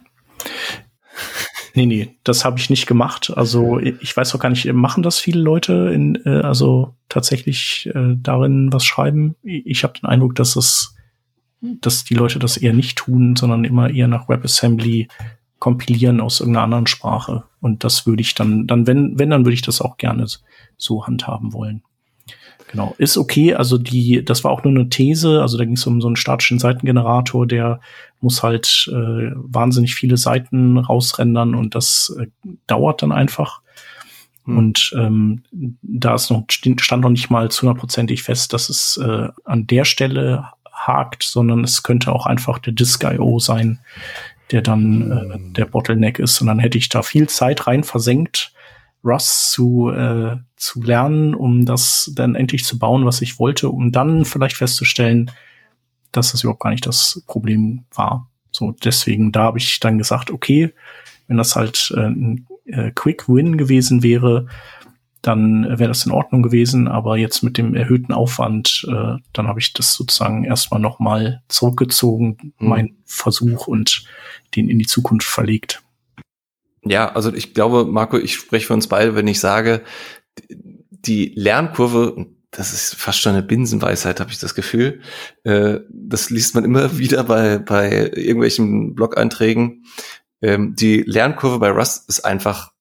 Speaker 1: Nee, nee, das habe ich nicht gemacht. Also ich weiß auch gar nicht, machen das viele Leute in, äh, also tatsächlich äh, darin was schreiben? Ich habe den Eindruck, dass es, dass die Leute das eher nicht tun, sondern immer eher nach WebAssembly kompilieren aus irgendeiner anderen Sprache. Und das würde ich dann, dann, wenn, wenn, dann würde ich das auch gerne so handhaben wollen. Genau, ist okay. Also die, das war auch nur eine These. Also da ging es um so einen statischen Seitengenerator, der muss halt äh, wahnsinnig viele Seiten rausrendern und das äh, dauert dann einfach. Hm. Und ähm, da ist noch, stand noch nicht mal zu hundertprozentig fest, dass es äh, an der Stelle hakt, sondern es könnte auch einfach der Disk.io sein, der dann äh, hm. der Bottleneck ist. Und dann hätte ich da viel Zeit rein versenkt, Rust zu, äh, zu lernen, um das dann endlich zu bauen, was ich wollte, um dann vielleicht festzustellen, dass das überhaupt gar nicht das Problem war. So, deswegen, da habe ich dann gesagt, okay, wenn das halt äh, ein äh, Quick Win gewesen wäre, dann wäre das in Ordnung gewesen. Aber jetzt mit dem erhöhten Aufwand, äh, dann habe ich das sozusagen erstmal nochmal zurückgezogen, mhm. mein Versuch und den in die Zukunft verlegt.
Speaker 4: Ja, also ich glaube, Marco, ich spreche für uns beide, wenn ich sage, die Lernkurve, das ist fast schon eine Binsenweisheit, habe ich das Gefühl. Äh, das liest man immer wieder bei, bei irgendwelchen Blog-Einträgen. Ähm, die Lernkurve bei Rust ist einfach,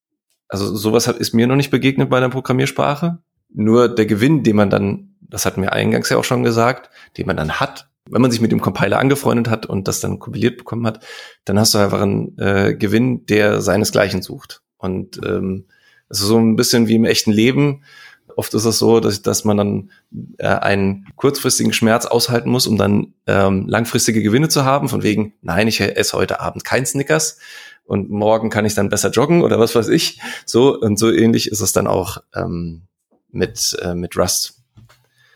Speaker 4: also sowas hat, ist mir noch nicht begegnet bei einer Programmiersprache. Nur der Gewinn, den man dann, das hatten wir eingangs ja auch schon gesagt, den man dann hat, wenn man sich mit dem Compiler angefreundet hat und das dann kompiliert bekommen hat, dann hast du einfach einen äh, Gewinn, der seinesgleichen sucht. Und ähm, es ist so ein bisschen wie im echten Leben. Oft ist es so, dass, dass man dann äh, einen kurzfristigen Schmerz aushalten muss, um dann ähm, langfristige Gewinne zu haben, von wegen, nein, ich esse heute Abend kein Snickers und morgen kann ich dann besser joggen oder was weiß ich. So und so ähnlich ist es dann auch ähm, mit, äh, mit Rust.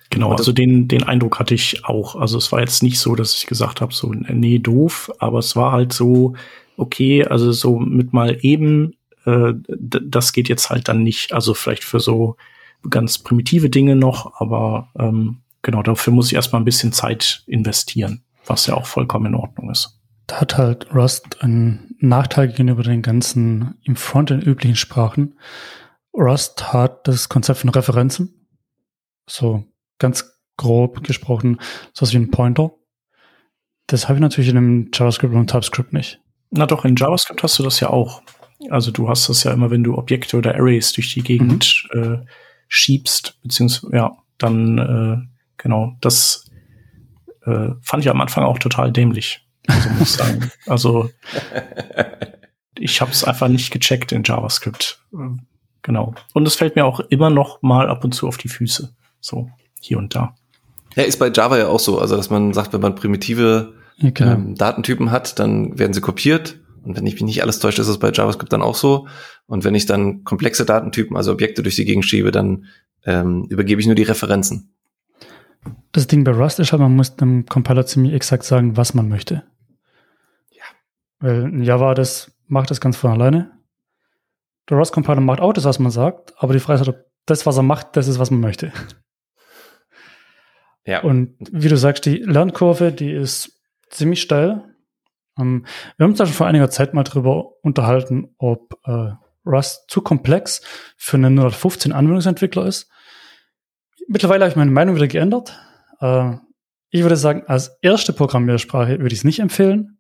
Speaker 1: Genau, also den, den Eindruck hatte ich auch. Also es war jetzt nicht so, dass ich gesagt habe, so, nee, doof, aber es war halt so, okay, also so mit mal eben, äh, das geht jetzt halt dann nicht. Also vielleicht für so ganz primitive Dinge noch, aber ähm, genau, dafür muss ich erstmal ein bisschen Zeit investieren, was ja auch vollkommen in Ordnung ist.
Speaker 5: Da hat halt Rust einen Nachteil gegenüber den ganzen im Frontend üblichen Sprachen. Rust hat das Konzept von Referenzen. So ganz grob gesprochen, so was wie ein Pointer. Das habe ich natürlich in einem JavaScript und TypeScript nicht.
Speaker 1: Na doch, in JavaScript hast du das ja auch. Also du hast das ja immer, wenn du Objekte oder Arrays durch die Gegend mhm. äh, schiebst, beziehungsweise, ja, dann, äh, genau, das äh, fand ich am Anfang auch total dämlich. Also muss ich sagen. Also ich habe es einfach nicht gecheckt in JavaScript. Genau. Und es fällt mir auch immer noch mal ab und zu auf die Füße. So hier und da.
Speaker 4: Ja, ist bei Java ja auch so. Also, dass man sagt, wenn man primitive ja, genau. ähm, Datentypen hat, dann werden sie kopiert. Und wenn ich mich nicht alles täusche, ist es bei JavaScript dann auch so. Und wenn ich dann komplexe Datentypen, also Objekte durch die Gegend schiebe, dann ähm, übergebe ich nur die Referenzen.
Speaker 5: Das Ding bei Rust ist halt, man muss dem Compiler ziemlich exakt sagen, was man möchte. Weil Java, das macht das ganz von alleine. Der Rust-Compiler macht auch das, was man sagt, aber die Frage ist, ob das, was er macht, das ist, was man möchte. Ja. Und wie du sagst, die Lernkurve, die ist ziemlich steil. Um, ähm, wir haben uns da schon vor einiger Zeit mal drüber unterhalten, ob äh, Rust zu komplex für einen 115 Anwendungsentwickler ist. Mittlerweile habe ich meine Meinung wieder geändert. Äh, ich würde sagen, als erste Programmiersprache würde ich es nicht empfehlen.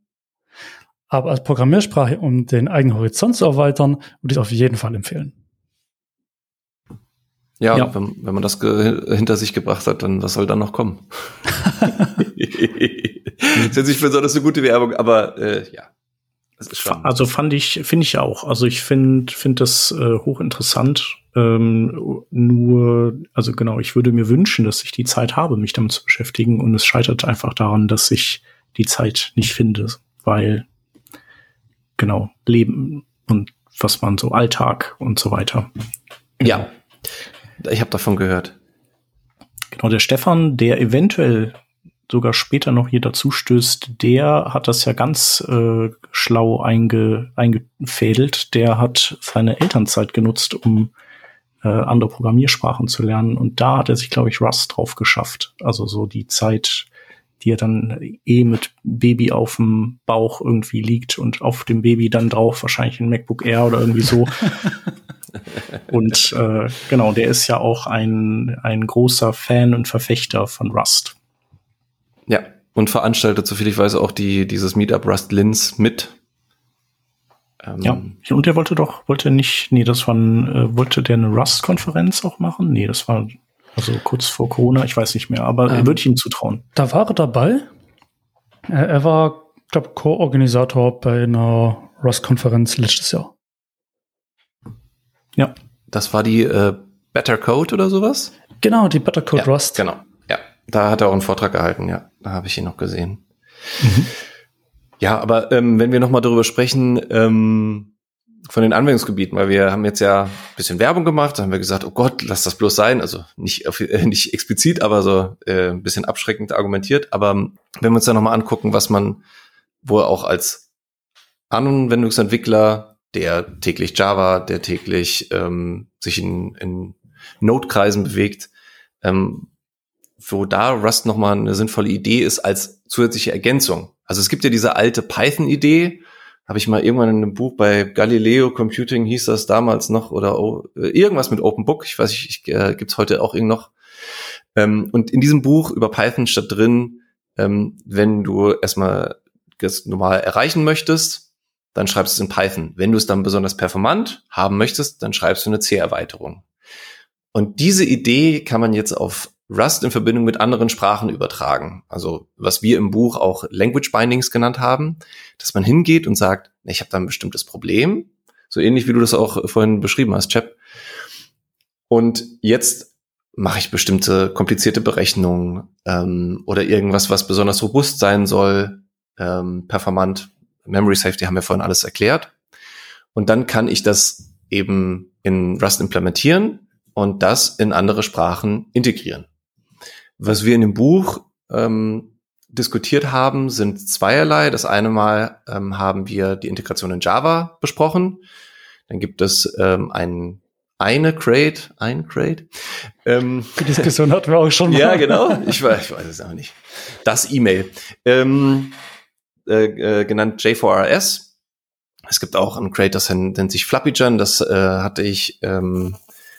Speaker 5: Aber als Programmiersprache, um den eigenen Horizont zu erweitern, würde ich es auf jeden Fall empfehlen.
Speaker 4: Ja, ja. Wenn, wenn, man das hinter sich gebracht hat, dann was soll dann noch kommen? das ist nicht besonders eine gute Werbung, aber äh, ja.
Speaker 1: Also fand ich, finde ich auch. Also ich finde finde das äh, hochinteressant. Ähm, nur, also genau, ich würde mir wünschen, dass ich die Zeit habe, mich damit zu beschäftigen. Und es scheitert einfach daran, dass ich die Zeit nicht finde, weil genau Leben und was man so Alltag und so weiter.
Speaker 4: Ja, ich habe davon gehört.
Speaker 1: Genau, der Stefan, der eventuell sogar später noch hier dazu stößt, der hat das ja ganz äh, schlau einge, eingefädelt. Der hat seine Elternzeit genutzt, um äh, andere Programmiersprachen zu lernen. Und da hat er sich, glaube ich, Rust drauf geschafft. Also so die Zeit, die er dann eh mit Baby auf dem Bauch irgendwie liegt und auf dem Baby dann drauf wahrscheinlich ein MacBook Air oder irgendwie so. und äh, genau, der ist ja auch ein, ein großer Fan und Verfechter von Rust.
Speaker 4: Ja, und veranstaltet, soviel ich weiß, auch die, dieses Meetup Rust Lins mit.
Speaker 1: Ähm, ja, und der wollte doch, wollte nicht, nee, das war ein, äh, wollte der eine Rust-Konferenz auch machen? Nee, das war also kurz vor Corona, ich weiß nicht mehr, aber ähm, würde ich ihm zutrauen.
Speaker 5: Da war er dabei. Er, er war, glaube Co-Organisator bei einer Rust-Konferenz letztes Jahr.
Speaker 4: Ja. Das war die äh, Better Code oder sowas?
Speaker 5: Genau, die Better Code
Speaker 4: ja,
Speaker 5: Rust.
Speaker 4: Genau, ja. Da hat er auch einen Vortrag gehalten, ja. Da habe ich ihn noch gesehen. Mhm. Ja, aber ähm, wenn wir nochmal darüber sprechen, ähm, von den Anwendungsgebieten, weil wir haben jetzt ja ein bisschen Werbung gemacht, da haben wir gesagt, oh Gott, lass das bloß sein. Also nicht, äh, nicht explizit, aber so äh, ein bisschen abschreckend argumentiert. Aber wenn wir uns da nochmal angucken, was man wohl auch als Anwendungsentwickler, der täglich Java, der täglich ähm, sich in, in Node-Kreisen bewegt, ähm, wo da Rust nochmal eine sinnvolle Idee ist als zusätzliche Ergänzung. Also es gibt ja diese alte Python-Idee, habe ich mal irgendwann in einem Buch bei Galileo Computing hieß das damals noch oder oh, irgendwas mit Open Book, ich weiß nicht, ich, äh, gibt's heute auch irgend noch. Ähm, und in diesem Buch über Python statt drin, ähm, wenn du erstmal das normal erreichen möchtest, dann schreibst du es in Python. Wenn du es dann besonders performant haben möchtest, dann schreibst du eine C-Erweiterung. Und diese Idee kann man jetzt auf Rust in Verbindung mit anderen Sprachen übertragen. Also was wir im Buch auch Language Bindings genannt haben, dass man hingeht und sagt, ich habe da ein bestimmtes Problem, so ähnlich wie du das auch vorhin beschrieben hast, Chap. Und jetzt mache ich bestimmte komplizierte Berechnungen ähm, oder irgendwas, was besonders robust sein soll, ähm, performant, Memory Safety haben wir vorhin alles erklärt. Und dann kann ich das eben in Rust implementieren und das in andere Sprachen integrieren. Was wir in dem Buch ähm, diskutiert haben, sind zweierlei. Das eine Mal ähm, haben wir die Integration in Java besprochen. Dann gibt es ähm, ein eine Crate, ein Crate.
Speaker 5: Ähm, die Diskussion hatten wir auch schon
Speaker 4: mal. Ja, genau. Ich weiß, ich weiß es auch nicht. Das E-Mail. Ähm, äh, äh, genannt J4RS. Es gibt auch ein Crate, das nennt sich FlappyJan. Das äh, hatte ich ähm,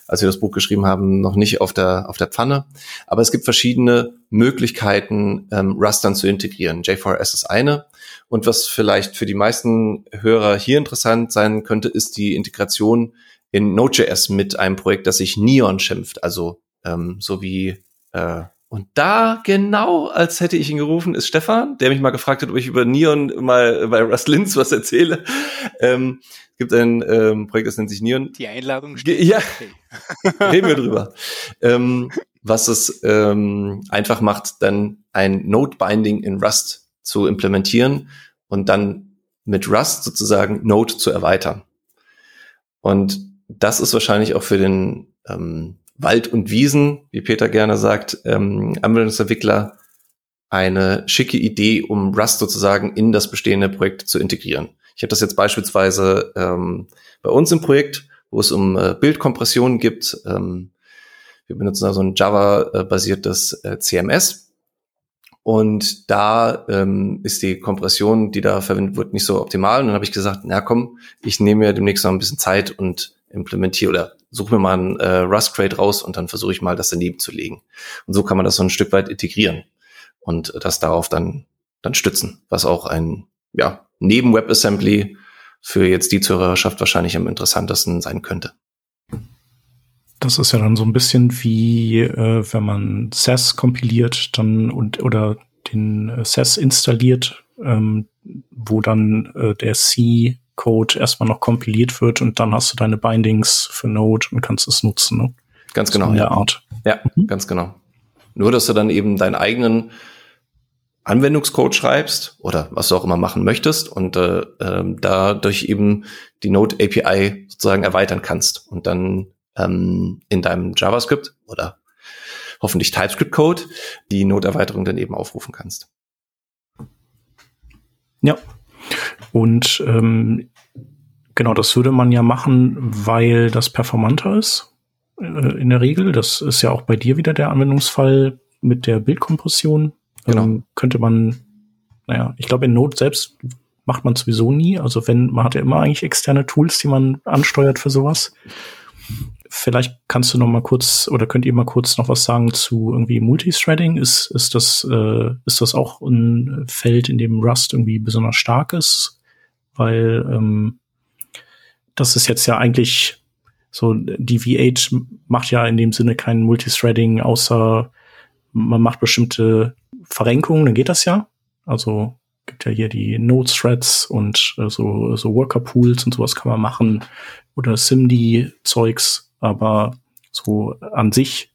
Speaker 4: als wir das Buch geschrieben haben, noch nicht auf der, auf der Pfanne. Aber es gibt verschiedene Möglichkeiten, ähm, Rust dann zu integrieren. J4S ist eine. Und was vielleicht für die meisten Hörer hier interessant sein könnte, ist die Integration in Node.js mit einem Projekt, das sich Neon schimpft. Also ähm, so wie äh, und da, genau als hätte ich ihn gerufen, ist Stefan, der mich mal gefragt hat, ob ich über Neon mal bei Rust Linz was erzähle. Ähm, gibt ein ähm, Projekt, das nennt sich Neon.
Speaker 3: Die Einladung steht.
Speaker 4: Ja, okay. reden wir drüber. ähm, was es ähm, einfach macht, dann ein Node-Binding in Rust zu implementieren und dann mit Rust sozusagen Node zu erweitern. Und das ist wahrscheinlich auch für den ähm, Wald und Wiesen, wie Peter gerne sagt, ähm, Anwendungsentwickler eine schicke Idee, um Rust sozusagen in das bestehende Projekt zu integrieren. Ich habe das jetzt beispielsweise ähm, bei uns im Projekt, wo es um äh, Bildkompression gibt. Ähm, wir benutzen also ein Java-basiertes äh, CMS. Und da ähm, ist die Kompression, die da verwendet wird, nicht so optimal. Und dann habe ich gesagt, na komm, ich nehme mir demnächst noch ein bisschen Zeit und implementiere oder suche mir mal ein äh, Rust-Crate raus und dann versuche ich mal, das daneben zu legen. Und so kann man das so ein Stück weit integrieren und das darauf dann, dann stützen, was auch ein ja, neben WebAssembly für jetzt die Zuhörerschaft wahrscheinlich am interessantesten sein könnte.
Speaker 1: Das ist ja dann so ein bisschen wie, äh, wenn man SAS kompiliert dann und oder den äh, SAS installiert, ähm, wo dann äh, der C-Code erstmal noch kompiliert wird und dann hast du deine Bindings für Node und kannst es nutzen. Ne?
Speaker 4: Ganz genau. In
Speaker 1: der ja. Art.
Speaker 4: Ja, mhm. ganz genau. Nur, dass du dann eben deinen eigenen Anwendungscode schreibst oder was du auch immer machen möchtest und äh, äh, dadurch eben die Node API sozusagen erweitern kannst und dann ähm, in deinem JavaScript oder hoffentlich TypeScript Code die Node-Erweiterung dann eben aufrufen kannst.
Speaker 1: Ja. Und ähm, genau, das würde man ja machen, weil das performanter ist. Äh, in der Regel. Das ist ja auch bei dir wieder der Anwendungsfall mit der Bildkompression. Genau. Ähm, könnte man, naja, ich glaube, in Node selbst macht man sowieso nie. Also wenn, man hat ja immer eigentlich externe Tools, die man ansteuert für sowas. Vielleicht kannst du noch mal kurz oder könnt ihr mal kurz noch was sagen zu irgendwie Multithreading? Ist, ist das, äh, ist das auch ein Feld, in dem Rust irgendwie besonders stark ist? Weil, ähm, das ist jetzt ja eigentlich so, die V8 macht ja in dem Sinne kein Multithreading, außer man macht bestimmte Verrenkungen, dann geht das ja. Also gibt ja hier die Node-Threads und äh, so, so Worker-Pools und sowas kann man machen oder SIMD-Zeugs, aber so an sich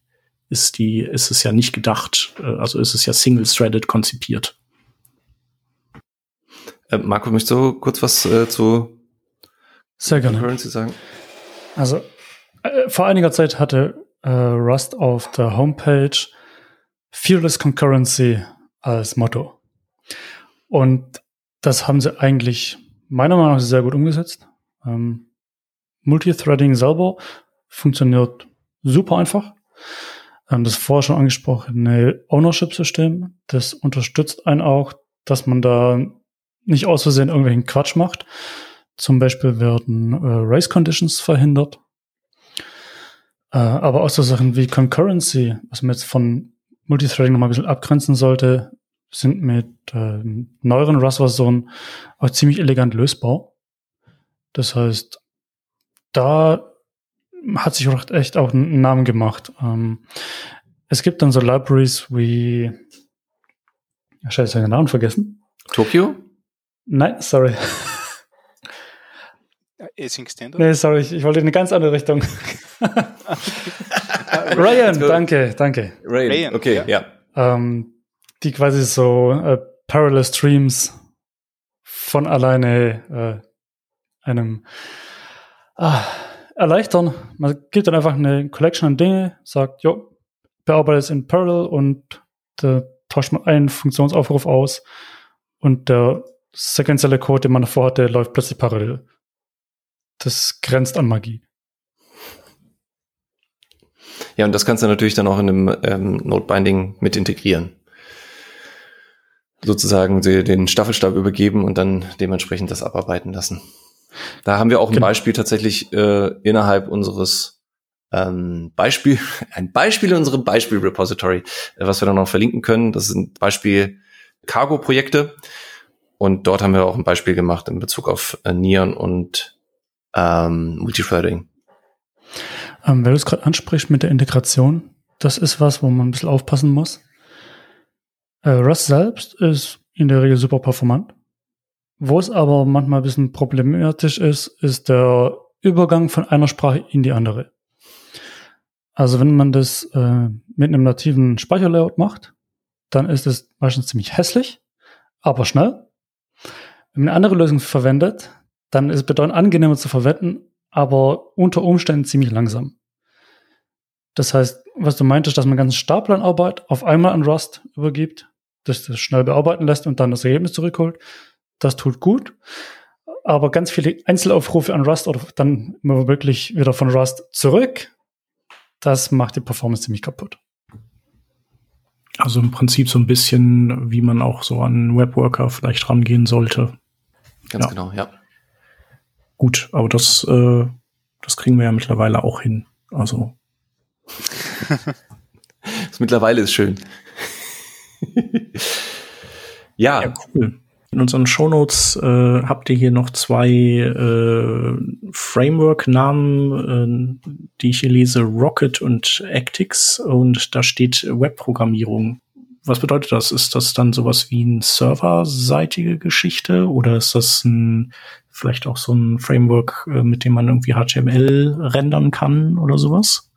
Speaker 1: ist die, ist es ja nicht gedacht, äh, also ist es ja single-threaded konzipiert.
Speaker 4: Äh, Marco, möchtest du kurz was äh, zu
Speaker 5: Sehr gerne.
Speaker 4: Concurrency sagen?
Speaker 5: Also äh, vor einiger Zeit hatte äh, Rust auf der Homepage Fearless Concurrency als Motto. Und das haben sie eigentlich meiner Meinung nach sehr gut umgesetzt. Ähm, Multithreading selber funktioniert super einfach. Ähm, das vorher schon angesprochene Ownership-System, das unterstützt einen auch, dass man da nicht aus Versehen irgendwelchen Quatsch macht. Zum Beispiel werden äh, Race Conditions verhindert. Äh, aber auch so Sachen wie Concurrency, was man jetzt von Multithreading nochmal ein bisschen abgrenzen sollte, sind mit äh, neueren Rust-Versionen auch ziemlich elegant lösbar. Das heißt, da hat sich auch echt auch einen Namen gemacht. Ähm, es gibt dann so Libraries wie Scheiße, ich habe den Namen vergessen.
Speaker 4: Tokio?
Speaker 5: Nein, sorry.
Speaker 6: Async Standard?
Speaker 5: Nee, sorry, ich, ich wollte in eine ganz andere Richtung. Ryan, danke, danke.
Speaker 4: Rain, okay,
Speaker 6: ja.
Speaker 4: ja.
Speaker 5: Ähm, die quasi so äh, Parallel Streams von alleine äh, einem ah, erleichtern. Man gibt dann einfach eine Collection an Dinge, sagt, jo, bearbeite es in Parallel und da tauscht man einen Funktionsaufruf aus und der sequentielle Code, den man davor hatte, läuft plötzlich parallel. Das grenzt an Magie.
Speaker 4: Ja, und das kannst du natürlich dann auch in einem ähm, Node-Binding mit integrieren. Sozusagen den Staffelstab übergeben und dann dementsprechend das abarbeiten lassen. Da haben wir auch ein
Speaker 5: Genau.
Speaker 4: Beispiel tatsächlich äh, innerhalb unseres ähm, Beispiel, ein Beispiel in unserem Beispiel-Repository, äh, was wir dann noch verlinken können. Das sind Beispiel Cargo-Projekte. Und dort haben wir auch ein Beispiel gemacht in Bezug auf äh, Neon und ähm, Multithreading.
Speaker 5: Ähm, weil du es gerade ansprichst mit der Integration, das ist was, wo man ein bisschen aufpassen muss. Äh, Rust selbst ist in der Regel super performant. Wo es aber manchmal ein bisschen problematisch ist, ist der Übergang von einer Sprache in die andere. Also wenn man das äh, mit einem nativen Speicherlayout macht, dann ist es meistens ziemlich hässlich, aber schnell. Wenn man eine andere Lösung verwendet, dann ist es bedeutend angenehmer zu verwenden, aber unter Umständen ziemlich langsam. Das heißt, was du meintest, dass man ganzen Stapel an Arbeit auf einmal an Rust übergibt, das das schnell bearbeiten lässt und dann das Ergebnis zurückholt, das tut gut. Aber ganz viele Einzelaufrufe an Rust oder dann immer wirklich wieder von Rust zurück, das macht die Performance ziemlich kaputt.
Speaker 1: Also im Prinzip so ein bisschen, wie man auch so an Webworker vielleicht rangehen sollte.
Speaker 4: Ganz
Speaker 1: Ja.
Speaker 4: genau, ja.
Speaker 1: Gut, aber das, äh, das kriegen wir ja mittlerweile auch hin. Also
Speaker 4: Das mittlerweile ist schön. ja,
Speaker 1: Ja, cool. In unseren Shownotes äh, habt ihr hier noch zwei äh, Framework-Namen, äh, die ich hier lese, Rocket und Actix. Und da steht Webprogrammierung. Was bedeutet das? Ist das dann sowas wie eine serverseitige Geschichte oder ist das ein, vielleicht auch so ein Framework, äh, mit dem man irgendwie HTML rendern kann oder sowas?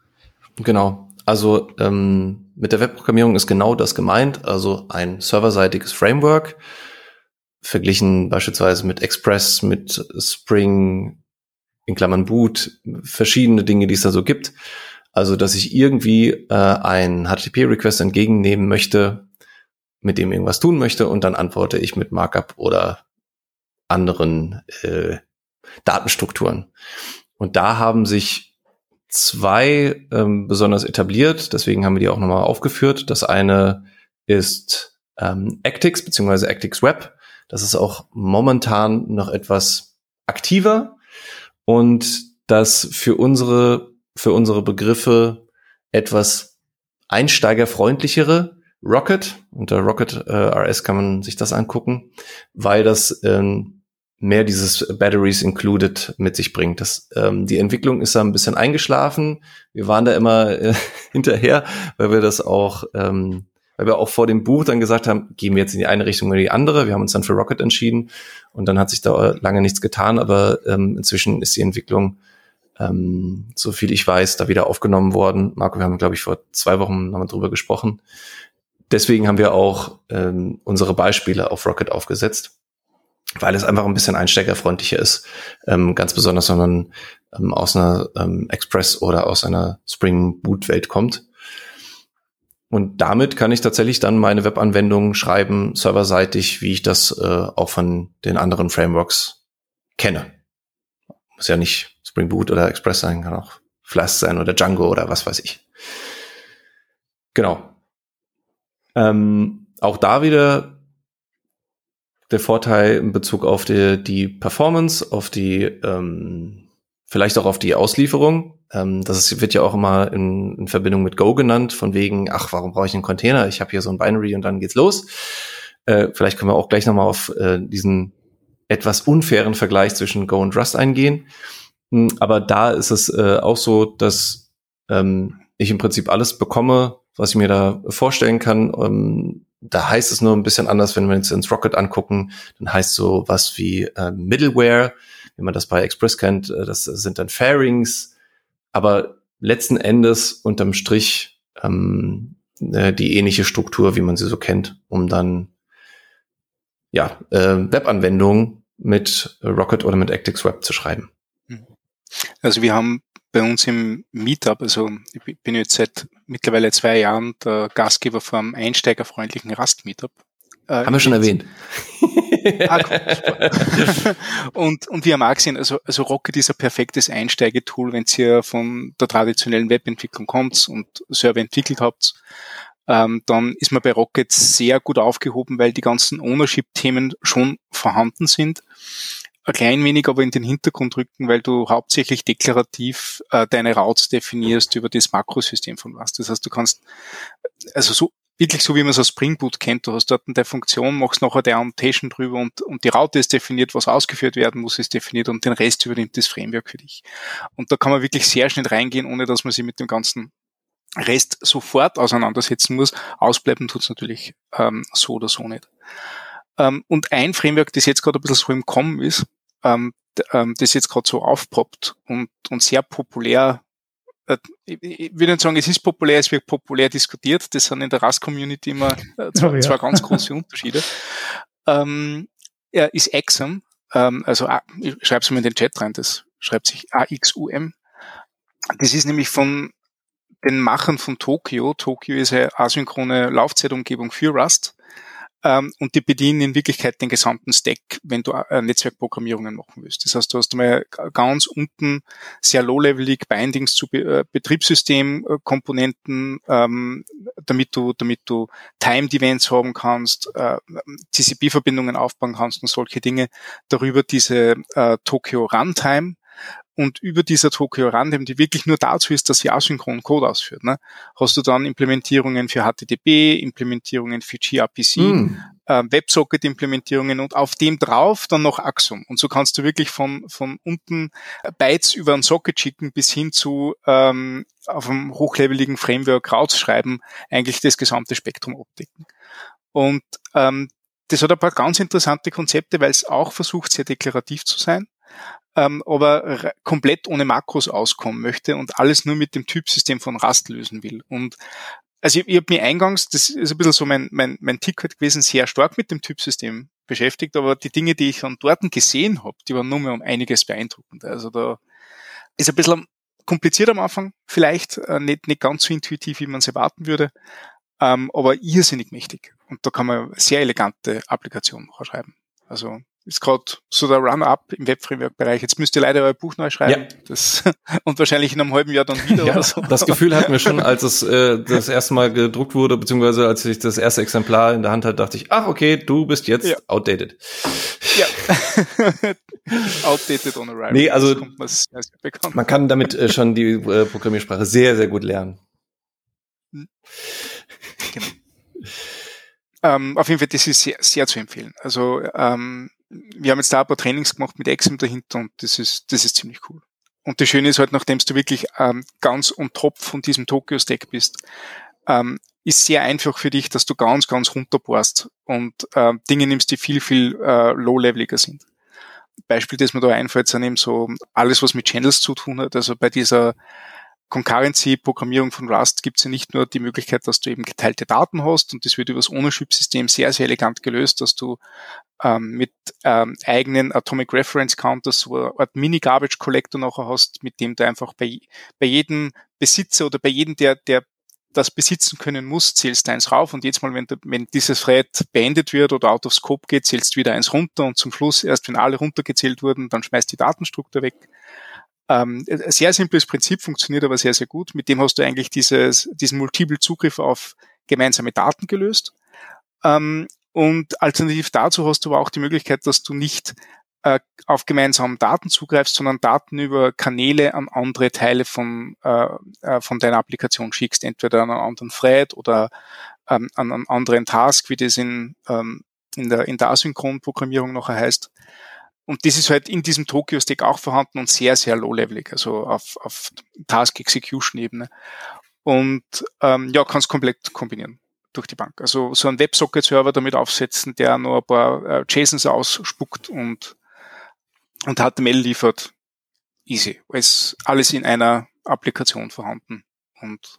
Speaker 4: Genau. Also ähm, mit der Webprogrammierung ist genau das gemeint, also ein serverseitiges Framework, verglichen beispielsweise mit Express, mit Spring, in Klammern Boot, verschiedene Dinge, die es da so gibt. Also, dass ich irgendwie äh, ein HTTP-Request entgegennehmen möchte, mit dem irgendwas tun möchte und dann antworte ich mit Markup oder anderen äh, Datenstrukturen. Und da haben sich zwei ähm, besonders etabliert, deswegen haben wir die auch nochmal aufgeführt. Das eine ist ähm, Actix beziehungsweise Actix Web. Das ist auch momentan noch etwas aktiver und das für unsere, für unsere Begriffe etwas einsteigerfreundlichere Rocket. Unter Rocket äh, RS kann man sich das angucken, weil das ähm, mehr dieses Batteries Included mit sich bringt. Das, ähm, die Entwicklung ist da ein bisschen eingeschlafen. Wir waren da immer äh, hinterher, weil wir das auch, ähm, weil wir auch vor dem Buch dann gesagt haben, gehen wir jetzt in die eine Richtung oder die andere. Wir haben uns dann für Rocket entschieden und dann hat sich da lange nichts getan, aber ähm, inzwischen ist die Entwicklung, ähm, so viel ich weiß, da wieder aufgenommen worden. Marco, wir haben, glaube ich, vor zwei Wochen nochmal drüber gesprochen. Deswegen haben wir auch ähm, unsere Beispiele auf Rocket aufgesetzt weil es einfach ein bisschen einsteigerfreundlicher ist. Ähm, ganz besonders, wenn man ähm, aus einer ähm, Express oder aus einer Spring Boot Welt kommt. Und damit kann ich tatsächlich dann meine Webanwendung schreiben, serverseitig, wie ich das äh, auch von den anderen Frameworks kenne. Muss ja nicht Spring Boot oder Express sein, kann auch Flask sein oder Django oder was weiß ich. Genau. Ähm, auch da wieder der Vorteil in Bezug auf die, die Performance, auf die, ähm, vielleicht auch auf die Auslieferung. Ähm, das ist, wird ja auch immer in, in Verbindung mit Go genannt, von wegen, ach, warum brauche ich einen Container? Ich habe hier so ein Binary und dann geht's los. Äh, vielleicht können wir auch gleich nochmal auf äh, diesen etwas unfairen Vergleich zwischen Go und Rust eingehen. Hm, aber da ist es äh, auch so, dass ähm, ich im Prinzip alles bekomme, was ich mir da vorstellen kann. Ähm, da heißt es nur ein bisschen anders, wenn wir uns ins Rocket angucken, dann heißt so was wie äh, Middleware, wie man das bei Express kennt, äh, das sind dann Fairings, aber letzten Endes unterm Strich ähm, äh, die ähnliche Struktur, wie man sie so kennt, um dann ja äh, Webanwendungen mit Rocket oder mit Actix Web zu schreiben.
Speaker 6: Also wir haben bei uns im Meetup, also ich bin jetzt seit mittlerweile zwei Jahren der Gastgeber vom einsteigerfreundlichen Rust-Meetup.
Speaker 4: Äh, Haben wir schon erwähnt.
Speaker 6: ah, cool, und, und wir haben auch gesehen, also, also Rocket ist ein perfektes Einsteigetool, wenn ihr von der traditionellen Webentwicklung kommt und Server entwickelt habt. Ähm, dann ist man bei Rocket sehr gut aufgehoben, weil die ganzen Ownership-Themen schon vorhanden sind ein klein wenig aber in den Hintergrund rücken, weil du hauptsächlich deklarativ äh, deine Routes definierst über das Makrosystem von was. Das heißt, du kannst, also so wirklich so wie man es aus Spring Boot kennt, du hast dort eine Funktion, machst nachher der Annotation drüber und, und die Route ist definiert, was ausgeführt werden muss, ist definiert und den Rest übernimmt das Framework für dich. Und da kann man wirklich sehr schnell reingehen, ohne dass man sich mit dem ganzen Rest sofort auseinandersetzen muss. Ausbleiben tut's natürlich ähm, so oder so nicht. Ähm, und ein Framework, das jetzt gerade ein bisschen so im Kommen ist, ähm, ähm, das jetzt gerade so aufpoppt und, und sehr populär äh, ich würde nicht sagen, es ist populär, es wird populär diskutiert. Das sind in der Rust-Community immer äh, zwei, oh, ja. zwei, ganz große Unterschiede. Ähm, er ist Exum, ähm, also ich schreibe es mal in den Chat rein, das schreibt sich AXUM. Das ist nämlich von den Machern von Tokio. Tokio ist eine asynchrone Laufzeitumgebung für Rust. Ähm, und die bedienen in Wirklichkeit den gesamten Stack, wenn du äh, Netzwerkprogrammierungen machen willst. Das heißt, du hast einmal ganz unten sehr low-levelig Bindings zu Be äh, Betriebssystemkomponenten, ähm, damit du, damit du Timed Events haben kannst, äh, TCP-Verbindungen aufbauen kannst und solche Dinge. Darüber diese äh, Tokyo Runtime, und über dieser Tokyo Random, die wirklich nur dazu ist, dass sie asynchron Code ausführt, ne, hast du dann Implementierungen für HTTP, Implementierungen für gRPC, mm. äh, WebSocket-Implementierungen und auf dem drauf dann noch Axum. Und so kannst du wirklich von, von unten Bytes über ein Socket schicken bis hin zu ähm, auf einem hochleveligen Framework rausschreiben, eigentlich das gesamte Spektrum abdecken. Und ähm, das hat ein paar ganz interessante Konzepte, weil es auch versucht, sehr deklarativ zu sein ähm, aber komplett ohne Makros auskommen möchte und alles nur mit dem Typsystem von Rust lösen will. Und also ich, ich habe mir eingangs, das ist ein bisschen so mein, mein, mein Ticket gewesen, sehr stark mit dem Typsystem beschäftigt, aber die Dinge, die ich von dort gesehen habe, die waren nur mehr um einiges beeindruckend. Also da ist ein bisschen kompliziert am Anfang, vielleicht äh, nicht, nicht ganz so intuitiv, wie man es erwarten würde, ähm, aber irrsinnig mächtig. Und da kann man sehr elegante Applikationen schreiben. Also ist gerade so der Run-Up im Web-Framework-Bereich. Jetzt müsst ihr leider euer Buch neu schreiben. Ja. Das, und wahrscheinlich in einem halben Jahr dann wieder
Speaker 4: ja,
Speaker 6: so.
Speaker 4: Das Gefühl hatten wir schon, als es äh, das erste Mal gedruckt wurde, beziehungsweise als ich das erste Exemplar in der Hand hatte, dachte ich, ach okay, du bist jetzt ja. outdated.
Speaker 6: Ja. outdated on arrival.
Speaker 4: Nee, also man kann damit äh, schon die äh, Programmiersprache sehr, sehr gut lernen. Hm.
Speaker 6: Genau. Ähm, auf jeden Fall, das ist sehr, sehr zu empfehlen. Also ähm, wir haben jetzt da ein paar Trainings gemacht mit Exim dahinter und das ist, das ist ziemlich cool. Und das Schöne ist halt, nachdem du wirklich ähm, ganz on top von diesem Tokyo-Stack bist, ähm, ist sehr einfach für dich, dass du ganz, ganz runterbohrst und äh, Dinge nimmst, die viel, viel äh, low-leveliger sind. Beispiel, das mir da einfällt, sind eben so alles, was mit Channels zu tun hat. Also bei dieser Concurrency-Programmierung von Rust gibt es ja nicht nur die Möglichkeit, dass du eben geteilte Daten hast und das wird über das Ownership-System sehr, sehr elegant gelöst, dass du ähm, mit ähm, eigenen Atomic Reference Counters so eine Art Mini-Garbage Collector nachher hast, mit dem du einfach bei, bei jedem Besitzer oder bei jedem, der, der das besitzen können muss, zählst eins rauf und jetzt mal, wenn, wenn dieses Thread beendet wird oder out of scope geht, zählst wieder eins runter und zum Schluss, erst wenn alle runtergezählt wurden, dann schmeißt die Datenstruktur weg. Ähm, sehr simples Prinzip, funktioniert aber sehr, sehr gut. Mit dem hast du eigentlich dieses, diesen multiple Zugriff auf gemeinsame Daten gelöst. Ähm, und alternativ dazu hast du aber auch die Möglichkeit, dass du nicht äh, auf gemeinsamen Daten zugreifst, sondern Daten über Kanäle an andere Teile von, äh, äh, von deiner Applikation schickst, entweder an einen anderen Thread oder ähm, an einen anderen Task, wie das in, ähm, in der, in der Asynchron-Programmierung nachher heißt. Und das ist halt in diesem Tokyo-Stack auch vorhanden und sehr, sehr low-levelig, also auf, auf Task-Execution-Ebene. Und ähm, ja, kannst komplett kombinieren durch die Bank. Also so einen WebSocket-Server damit aufsetzen, der nur ein paar äh, JSONs ausspuckt und, und HTML liefert. Easy. Ist alles in einer Applikation vorhanden und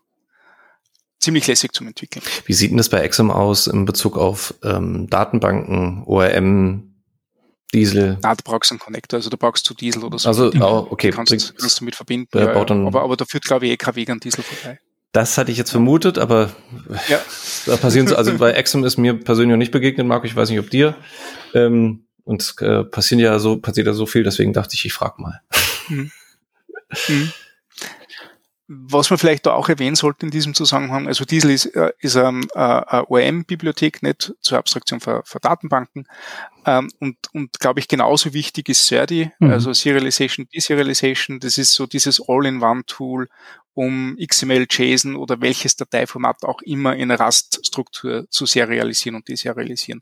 Speaker 6: ziemlich lässig zum Entwickeln.
Speaker 4: Wie sieht denn das bei Exum aus in Bezug auf ähm, Datenbanken, ORM, Diesel.
Speaker 6: Ah, du brauchst einen Connector, also du brauchst du Diesel oder so.
Speaker 4: Also, oh, okay.
Speaker 6: Kannst, bringt, kannst du mit verbinden.
Speaker 4: Ja, ja,
Speaker 6: aber, aber da führt, glaube ich, eh kein Weg an Diesel vorbei.
Speaker 4: Das hatte ich jetzt vermutet, aber ja. da passieren so, also bei Exum ist mir persönlich noch nicht begegnet, Marco, ich weiß nicht, ob dir. Ähm, und äh, passieren ja so, passiert ja so viel, deswegen dachte ich, ich frag mal. Hm.
Speaker 6: Hm. Was man vielleicht da auch erwähnen sollte in diesem Zusammenhang, also Diesel ist, äh, ist ähm, äh, eine ORM-Bibliothek, nicht zur Abstraktion für, für Datenbanken. Ähm, und, und glaube ich, genauso wichtig ist SERDI, mhm. also Serialization, Deserialization. Das ist so dieses All-in-One-Tool, um XML, JSON oder welches Dateiformat auch immer in Rust-Struktur zu serialisieren und deserialisieren.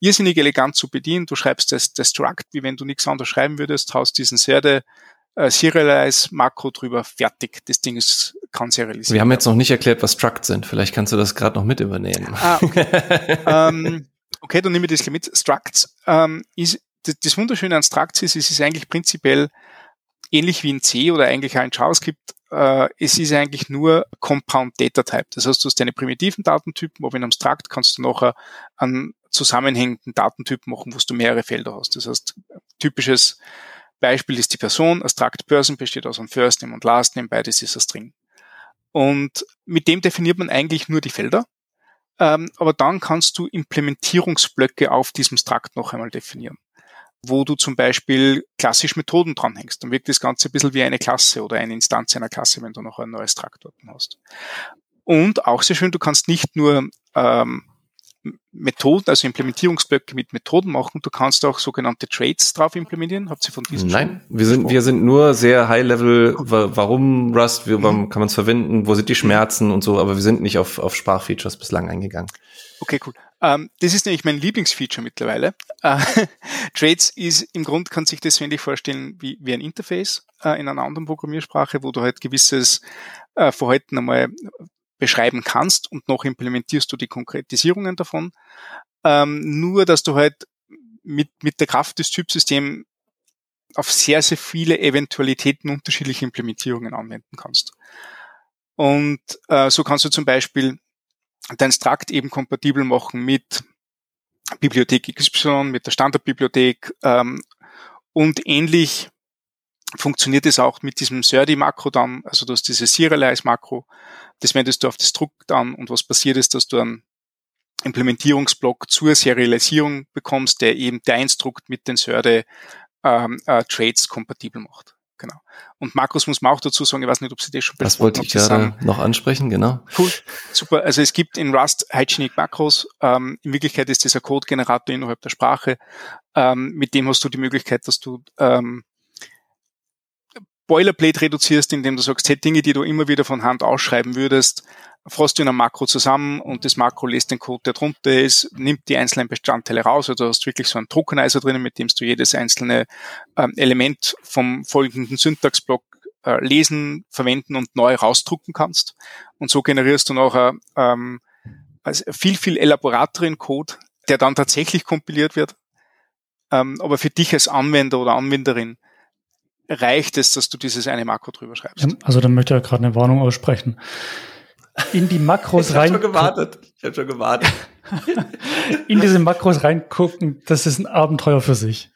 Speaker 6: Irrsinnig elegant zu bedienen. Du schreibst das, das Struct, wie wenn du nichts anderes schreiben würdest, haust diesen Serde äh, Serialize Makro drüber, fertig. Das Ding ist, kann serialisieren.
Speaker 4: Wir haben jetzt noch nicht erklärt, was Struct sind. Vielleicht kannst du das gerade noch mit übernehmen.
Speaker 6: Ah, okay. ähm, okay, dann nehme ich das mit. Structs ähm, ist, das Wunderschöne an Structs ist, es ist eigentlich prinzipiell ähnlich wie in C oder eigentlich auch in JavaScript. Äh, es ist eigentlich nur Compound Data Type. Das heißt, du hast deine primitiven Datentypen, aber in einem Struct kannst du nachher einen zusammenhängenden Datentyp machen, wo du mehrere Felder hast. Das heißt, typisches Beispiel ist die Person, Abstract Person besteht aus einem First Name und Last Name, beides ist ein String. Und mit dem definiert man eigentlich nur die Felder. Ähm, aber dann kannst du Implementierungsblöcke auf diesem Struct noch einmal definieren, wo du zum Beispiel klassisch Methoden dranhängst. Dann wirkt das Ganze ein bisschen wie eine Klasse oder eine Instanz einer Klasse, wenn du noch ein neues Struct dort hast. Und auch sehr schön, du kannst nicht nur ähm, Methoden, also Implementierungsblöcke mit Methoden machen. Du kannst auch sogenannte Trades drauf implementieren. Habt ihr von diesen
Speaker 4: Nein, wir sind, wir sind nur sehr high level, warum Rust, wie, warum kann man es verwenden, wo sind die Schmerzen und so, aber wir sind nicht auf, auf Sprachfeatures bislang eingegangen.
Speaker 6: Okay, cool. Ähm, das ist nämlich mein Lieblingsfeature mittlerweile. Äh, Trades ist im Grund kann sich das ähnlich vorstellen wie, wie ein Interface äh, in einer anderen Programmiersprache, wo du halt gewisses äh, Verhalten einmal beschreiben kannst und noch implementierst du die Konkretisierungen davon. Ähm, nur, dass du halt mit, mit der Kraft des Typsystems auf sehr, sehr viele Eventualitäten unterschiedliche Implementierungen anwenden kannst. Und äh, so kannst du zum Beispiel dein Struct eben kompatibel machen mit Bibliothek XY, mit der Standardbibliothek ähm, und ähnlich funktioniert es auch mit diesem Serdi-Makro dann, also du hast dieses Serialize-Makro, das wendest du auf das Druck an und was passiert ist, dass du einen Implementierungsblock zur Serialisierung bekommst, der eben dein Strukt mit den Serde ähm, äh, Trades kompatibel macht. Genau. Und Makros muss man auch dazu sagen, ich weiß nicht, ob Sie das schon
Speaker 4: Das wollte ich gerade noch ansprechen, genau.
Speaker 6: Cool, super. Also es gibt in Rust Hygienic Makros. Ähm, in Wirklichkeit ist das ein Code-Generator innerhalb der Sprache. Ähm, mit dem hast du die Möglichkeit, dass du ähm, Boilerplate reduzierst, indem du sagst, hey, Dinge, die du immer wieder von Hand ausschreiben würdest, fasst du in einem Makro zusammen und das Makro lässt den Code, der drunter ist, nimmt die einzelnen Bestandteile raus. Also du hast wirklich so einen Tokenizer drinnen, mit dem du jedes einzelne ähm, Element vom folgenden Syntaxblock äh, lesen, verwenden und neu rausdrucken kannst. Und so generierst du nachher ähm, also viel, viel elaborateren Code, der dann tatsächlich kompiliert wird. Ähm, aber für dich als Anwender oder Anwenderin reicht es, dass du dieses eine Makro drüber schreibst.
Speaker 5: Also dann möchte ich gerade eine Warnung aussprechen. In die Makros rein.
Speaker 4: Ich habe schon gewartet. Ich habe schon gewartet.
Speaker 5: in diese Makros reingucken, das ist ein Abenteuer für sich.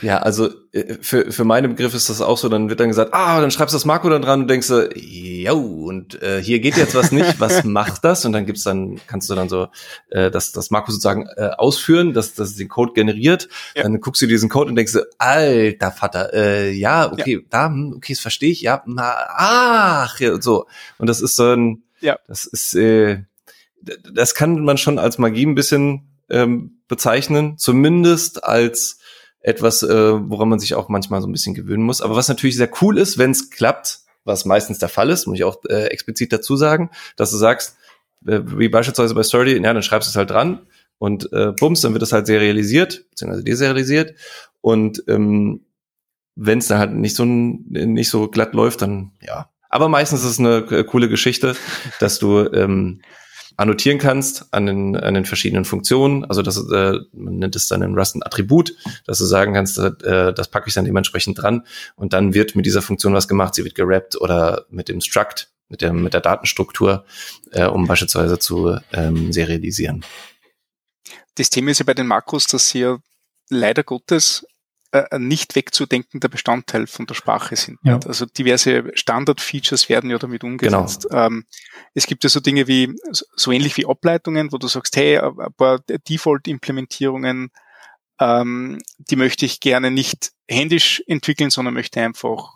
Speaker 4: Ja, also äh, für, für meine Begriff ist das auch so, dann wird dann gesagt, ah, dann schreibst du das Makro dann dran und denkst so, jo, und äh, hier geht jetzt was nicht, was macht das? Und dann gibt's dann, kannst du dann so äh, das, das Makro sozusagen äh, ausführen, dass das den Code generiert. Ja. Dann guckst du diesen Code und denkst so, alter Vater, äh, ja, okay, ja. da, hm, okay, das verstehe ich, ja, na, ach, ja, so. Und das ist so ein, ja. das ist, äh, das kann man schon als Magie ein bisschen ähm, bezeichnen, zumindest als etwas, äh, woran man sich auch manchmal so ein bisschen gewöhnen muss. Aber was natürlich sehr cool ist, wenn es klappt, was meistens der Fall ist, muss ich auch äh, explizit dazu sagen, dass du sagst, äh, wie beispielsweise bei Story, ja, dann schreibst du es halt dran und äh, bums, dann wird es halt serialisiert, beziehungsweise deserialisiert. Und ähm, wenn es dann halt nicht so nicht so glatt läuft, dann ja. Aber meistens ist es eine äh, coole Geschichte, dass du ähm, annotieren kannst an den, an den verschiedenen Funktionen. Also das, äh, man nennt es dann in Rust ein Attribut, dass du sagen kannst, äh, das packe ich dann dementsprechend dran und dann wird mit dieser Funktion was gemacht. Sie wird gerappt oder mit dem Struct, mit der, mit der Datenstruktur, äh, um beispielsweise zu ähm, serialisieren.
Speaker 6: Das Thema ist ja bei den Makros, dass sie ja leider Gottes äh, ein nicht wegzudenkender Bestandteil von der Sprache sind. Ja. Also diverse Standard-Features werden ja damit umgesetzt. Genau. Ähm, es gibt ja so Dinge wie, so ähnlich wie Ableitungen, wo du sagst, hey, ein paar Default-Implementierungen, ähm, die möchte ich gerne nicht händisch entwickeln, sondern möchte einfach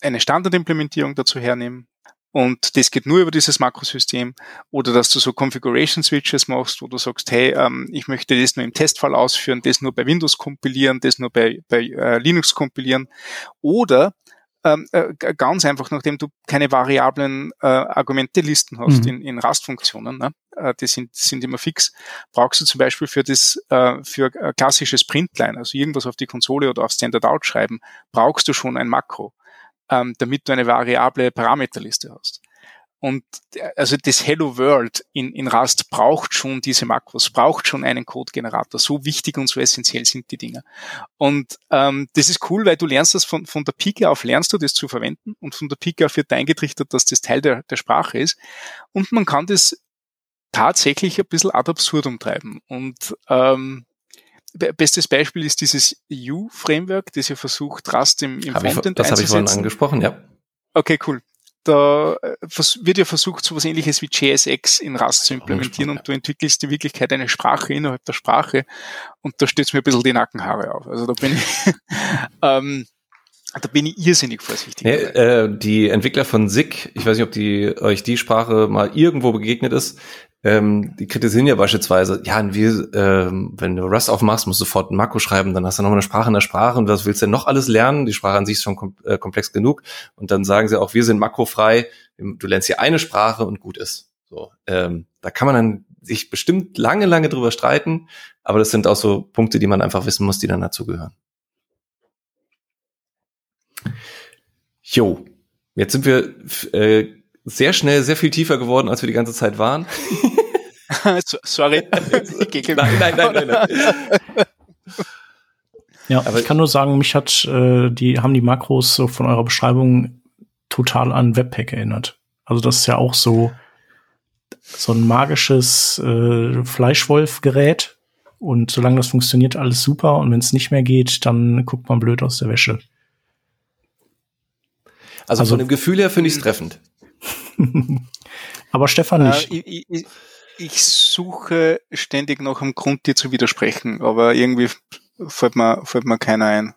Speaker 6: eine Standardimplementierung dazu hernehmen. Und das geht nur über dieses Makrosystem. Oder dass du so Configuration Switches machst, wo du sagst, hey, ähm, ich möchte das nur im Testfall ausführen, das nur bei Windows kompilieren, das nur bei, bei äh, Linux kompilieren. Oder ähm, äh, ganz einfach, nachdem du keine variablen äh, Argumentelisten hast mhm. in, in Rastfunktionen, ne? äh, die sind, sind immer fix, brauchst du zum Beispiel für das äh, für äh, klassisches Printline, also irgendwas auf die Konsole oder auf Standard Out schreiben, brauchst du schon ein Makro ähm, damit du eine variable Parameterliste hast. Und äh, also das Hello World in, in Rust braucht schon diese Makros, braucht schon einen Codegenerator. So wichtig und so essentiell sind die Dinge. Und ähm, das ist cool, weil du lernst das von, von der Pike auf, lernst du das zu verwenden und von der Pike auf wird eingetrichtert, dass das Teil der, der Sprache ist. Und man kann das tatsächlich ein bisschen ad absurdum treiben. Und ähm, Bestes Beispiel ist dieses U-Framework, das ja versucht, Rust im, im
Speaker 4: hab Frontend ich, Das habe ich vorhin angesprochen, ja.
Speaker 6: Okay, cool. Da äh, wird ja versucht, so etwas ähnliches wie JSX in Rust zu implementieren und du entwickelst in Wirklichkeit eine Sprache innerhalb der Sprache und da steht mir ein bisschen die Nackenhaare auf. Also da bin ich, ähm, da bin ich irrsinnig vorsichtig.
Speaker 4: Nee, äh, die Entwickler von SIG, ich weiß nicht, ob die euch die Sprache mal irgendwo begegnet ist, ähm, die kritisieren ja beispielsweise, ja, wir, ähm, wenn du Rust aufmachst, musst du sofort ein Makro schreiben, dann hast du noch eine Sprache in der Sprache und was willst du denn noch alles lernen? Die Sprache an sich ist schon kom äh, komplex genug. Und dann sagen sie auch, wir sind makrofrei, du lernst hier eine Sprache und gut ist. So, ähm, da kann man dann sich bestimmt lange, lange drüber streiten, aber das sind auch so Punkte, die man einfach wissen muss, die dann dazugehören. Jo, jetzt sind wir äh, sehr schnell sehr viel tiefer geworden, als wir die ganze Zeit waren.
Speaker 6: Sorry.
Speaker 4: nein, nein, nein, nein, nein.
Speaker 1: Ja, aber ich kann nur sagen, mich hat äh, die haben die Makros so von eurer Beschreibung total an Webpack erinnert. Also das ist ja auch so so ein magisches äh, Fleischwolf-Gerät und solange das funktioniert, alles super und wenn es nicht mehr geht, dann guckt man blöd aus der Wäsche.
Speaker 4: Also, also von dem Gefühl her finde ich es treffend.
Speaker 1: Aber Stefan nicht.
Speaker 6: Äh, ich, ich, ich, suche ständig noch einen Grund, dir zu widersprechen, aber irgendwie fällt mir, fällt mir keiner ein.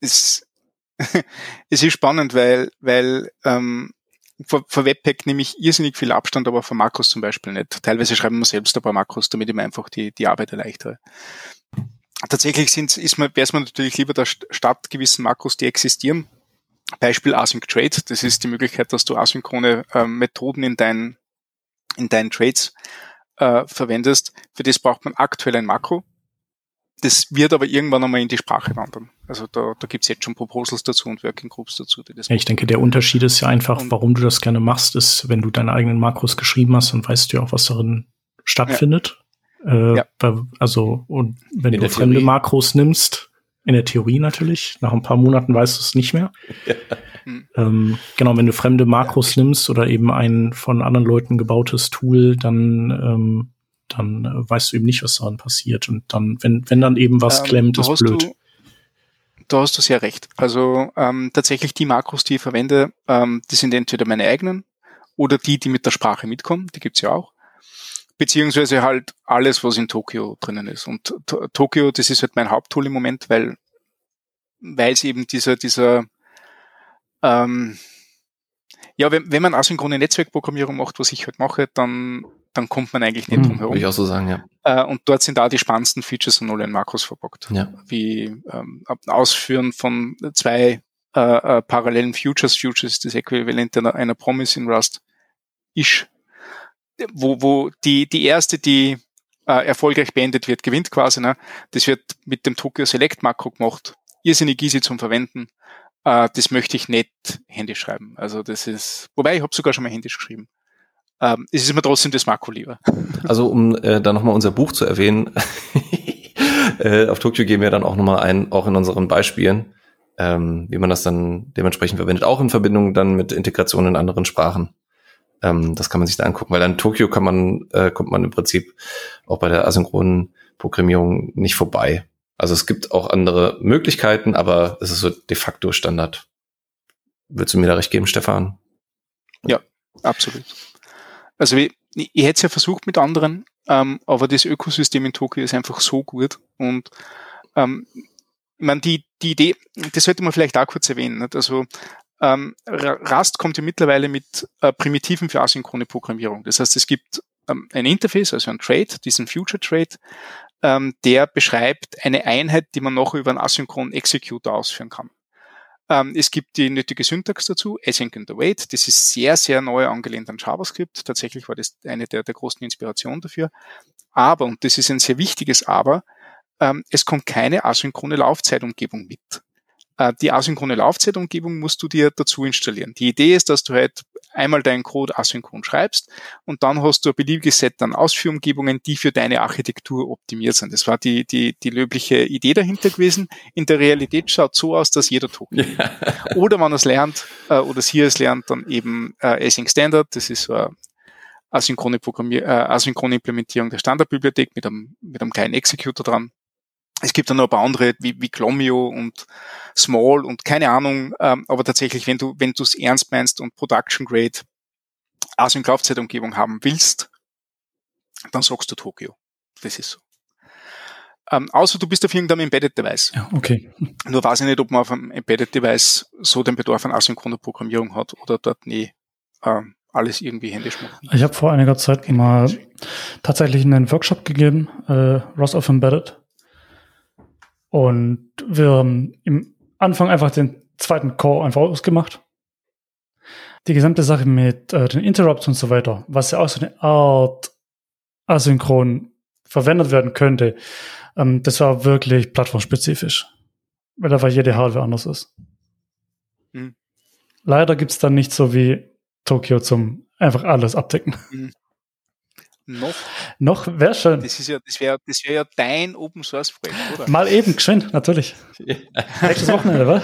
Speaker 6: Es, es ist spannend, weil, weil ähm, vor, vor Webpack nehme ich irrsinnig viel Abstand, aber vor Makros zum Beispiel nicht. Teilweise schreiben wir selbst ein paar Makros, damit ich mir einfach die, die Arbeit erleichtere. Tatsächlich sind, ist mir, wäre es mir natürlich lieber, da statt gewissen Makros, die existieren, Beispiel Async Trade. Das ist die Möglichkeit, dass du asynchrone äh, Methoden in deinen in deinen Trades äh, verwendest. Für das braucht man aktuell ein Makro. Das wird aber irgendwann einmal in die Sprache wandern. Also da, da gibt es jetzt schon Proposals dazu und Working Groups dazu.
Speaker 1: Die das ja, ich denke, der Unterschied ist ja einfach, und warum du das gerne machst, ist, wenn du deine eigenen Makros geschrieben hast, dann weißt du ja auch, was darin stattfindet. Ja. Äh, ja. Also, und wenn in du fremde Theorie. Makros nimmst, in der Theorie natürlich, nach ein paar Monaten weißt du es nicht mehr. Ja. Ähm, genau, wenn du fremde Makros nimmst oder eben ein von anderen Leuten gebautes Tool, dann ähm, dann äh, weißt du eben nicht, was daran passiert. Und dann, wenn, wenn dann eben was ähm, klemmt, ist blöd.
Speaker 6: Du, da hast du sehr recht. Also ähm, tatsächlich die Makros, die ich verwende, ähm, die sind entweder meine eigenen oder die, die mit der Sprache mitkommen, die gibt's ja auch. Beziehungsweise halt alles, was in Tokio drinnen ist. Und Tokio, das ist halt mein Haupttool im Moment, weil weil es eben dieser, dieser ähm, ja, wenn, wenn man asynchrone Netzwerkprogrammierung macht, was ich halt mache, dann dann kommt man eigentlich nicht hm, drum herum.
Speaker 4: Würde ich auch so sagen, ja.
Speaker 6: Äh, und dort sind da die spannendsten Features und alle in Makros verpackt.
Speaker 4: Ja.
Speaker 6: Wie ähm, Ausführen von zwei äh, äh, parallelen Futures. Futures ist das Äquivalent einer, einer Promise in Rust. Ish. Wo, wo die, die erste, die äh, erfolgreich beendet wird, gewinnt quasi. Ne? Das wird mit dem Tokyo Select Makro gemacht. Irrsinnig easy zum Verwenden. Äh, das möchte ich nicht händisch schreiben. Also das ist, wobei ich habe sogar schon mal händisch geschrieben ähm, es ist mir trotzdem das Makro lieber.
Speaker 4: Also um äh, da nochmal unser Buch zu erwähnen, äh, auf Tokio gehen wir dann auch nochmal ein, auch in unseren Beispielen, ähm, wie man das dann dementsprechend verwendet, auch in Verbindung dann mit Integration in anderen Sprachen. Ähm, das kann man sich da angucken, weil an Tokio kann man, äh, kommt man im Prinzip auch bei der asynchronen Programmierung nicht vorbei. Also es gibt auch andere Möglichkeiten, aber es ist so de facto Standard. Würdest du mir da recht geben, Stefan?
Speaker 6: Ja, absolut. Also ich, ich hätte es ja versucht mit anderen, ähm, aber das Ökosystem in Tokio ist einfach so gut und ähm, ich meine, die, die Idee, das sollte man vielleicht auch kurz erwähnen. Nicht? Also ähm, Rust kommt ja mittlerweile mit äh, Primitiven für asynchrone Programmierung. Das heißt, es gibt ähm, ein Interface, also ein Trade, diesen Future Trade, ähm, der beschreibt eine Einheit, die man noch über einen asynchronen Executor ausführen kann. Ähm, es gibt die nötige Syntax dazu, async and await. Das ist sehr, sehr neu angelehnt an JavaScript. Tatsächlich war das eine der, der großen Inspirationen dafür. Aber, und das ist ein sehr wichtiges Aber, ähm, es kommt keine asynchrone Laufzeitumgebung mit. Äh, die asynchrone Laufzeitumgebung musst du dir dazu installieren. Die Idee ist, dass du halt einmal deinen Code asynchron schreibst und dann hast du ein beliebiges Set an Ausführumgebungen, die für deine Architektur optimiert sind. Das war die, die, die löbliche Idee dahinter gewesen. In der Realität schaut so aus, dass jeder Token. Ja. Oder man es lernt, äh, oder sie es lernt, dann eben äh, Async Standard, das ist so eine asynchrone, Programmier äh, asynchrone Implementierung der Standardbibliothek mit einem, mit einem kleinen Executor dran. Es gibt dann noch ein paar andere wie, wie Glomio und Small und keine Ahnung, ähm, aber tatsächlich, wenn du wenn du es ernst meinst und Production Grade Async Laufzeitumgebung haben willst, dann sagst du Tokio. Das ist so. Ähm, außer du bist auf irgendeinem Embedded Device.
Speaker 1: Ja, okay.
Speaker 6: Nur weiß ich nicht, ob man auf einem Embedded Device so den Bedarf an asynchroner Programmierung hat oder dort nie ähm, alles irgendwie händisch machen.
Speaker 5: Ich habe vor einiger Zeit mal tatsächlich einen Workshop gegeben, äh, Ross of Embedded. Und wir haben im Anfang einfach den zweiten Core einfach ausgemacht. Die gesamte Sache mit äh, den Interrupts und so weiter, was ja auch so eine Art asynchron verwendet werden könnte, ähm, das war wirklich plattformspezifisch. Weil da jede Hardware anders ist. Hm. Leider gibt's dann nicht so wie Tokio zum einfach alles abdecken. Hm.
Speaker 6: Noch?
Speaker 5: Noch wäre schön.
Speaker 6: Das, ist ja, das wäre das wär ja dein Open Source Projekt, oder?
Speaker 5: Mal eben, geschwind, natürlich. Nächstes Wochenende, wa?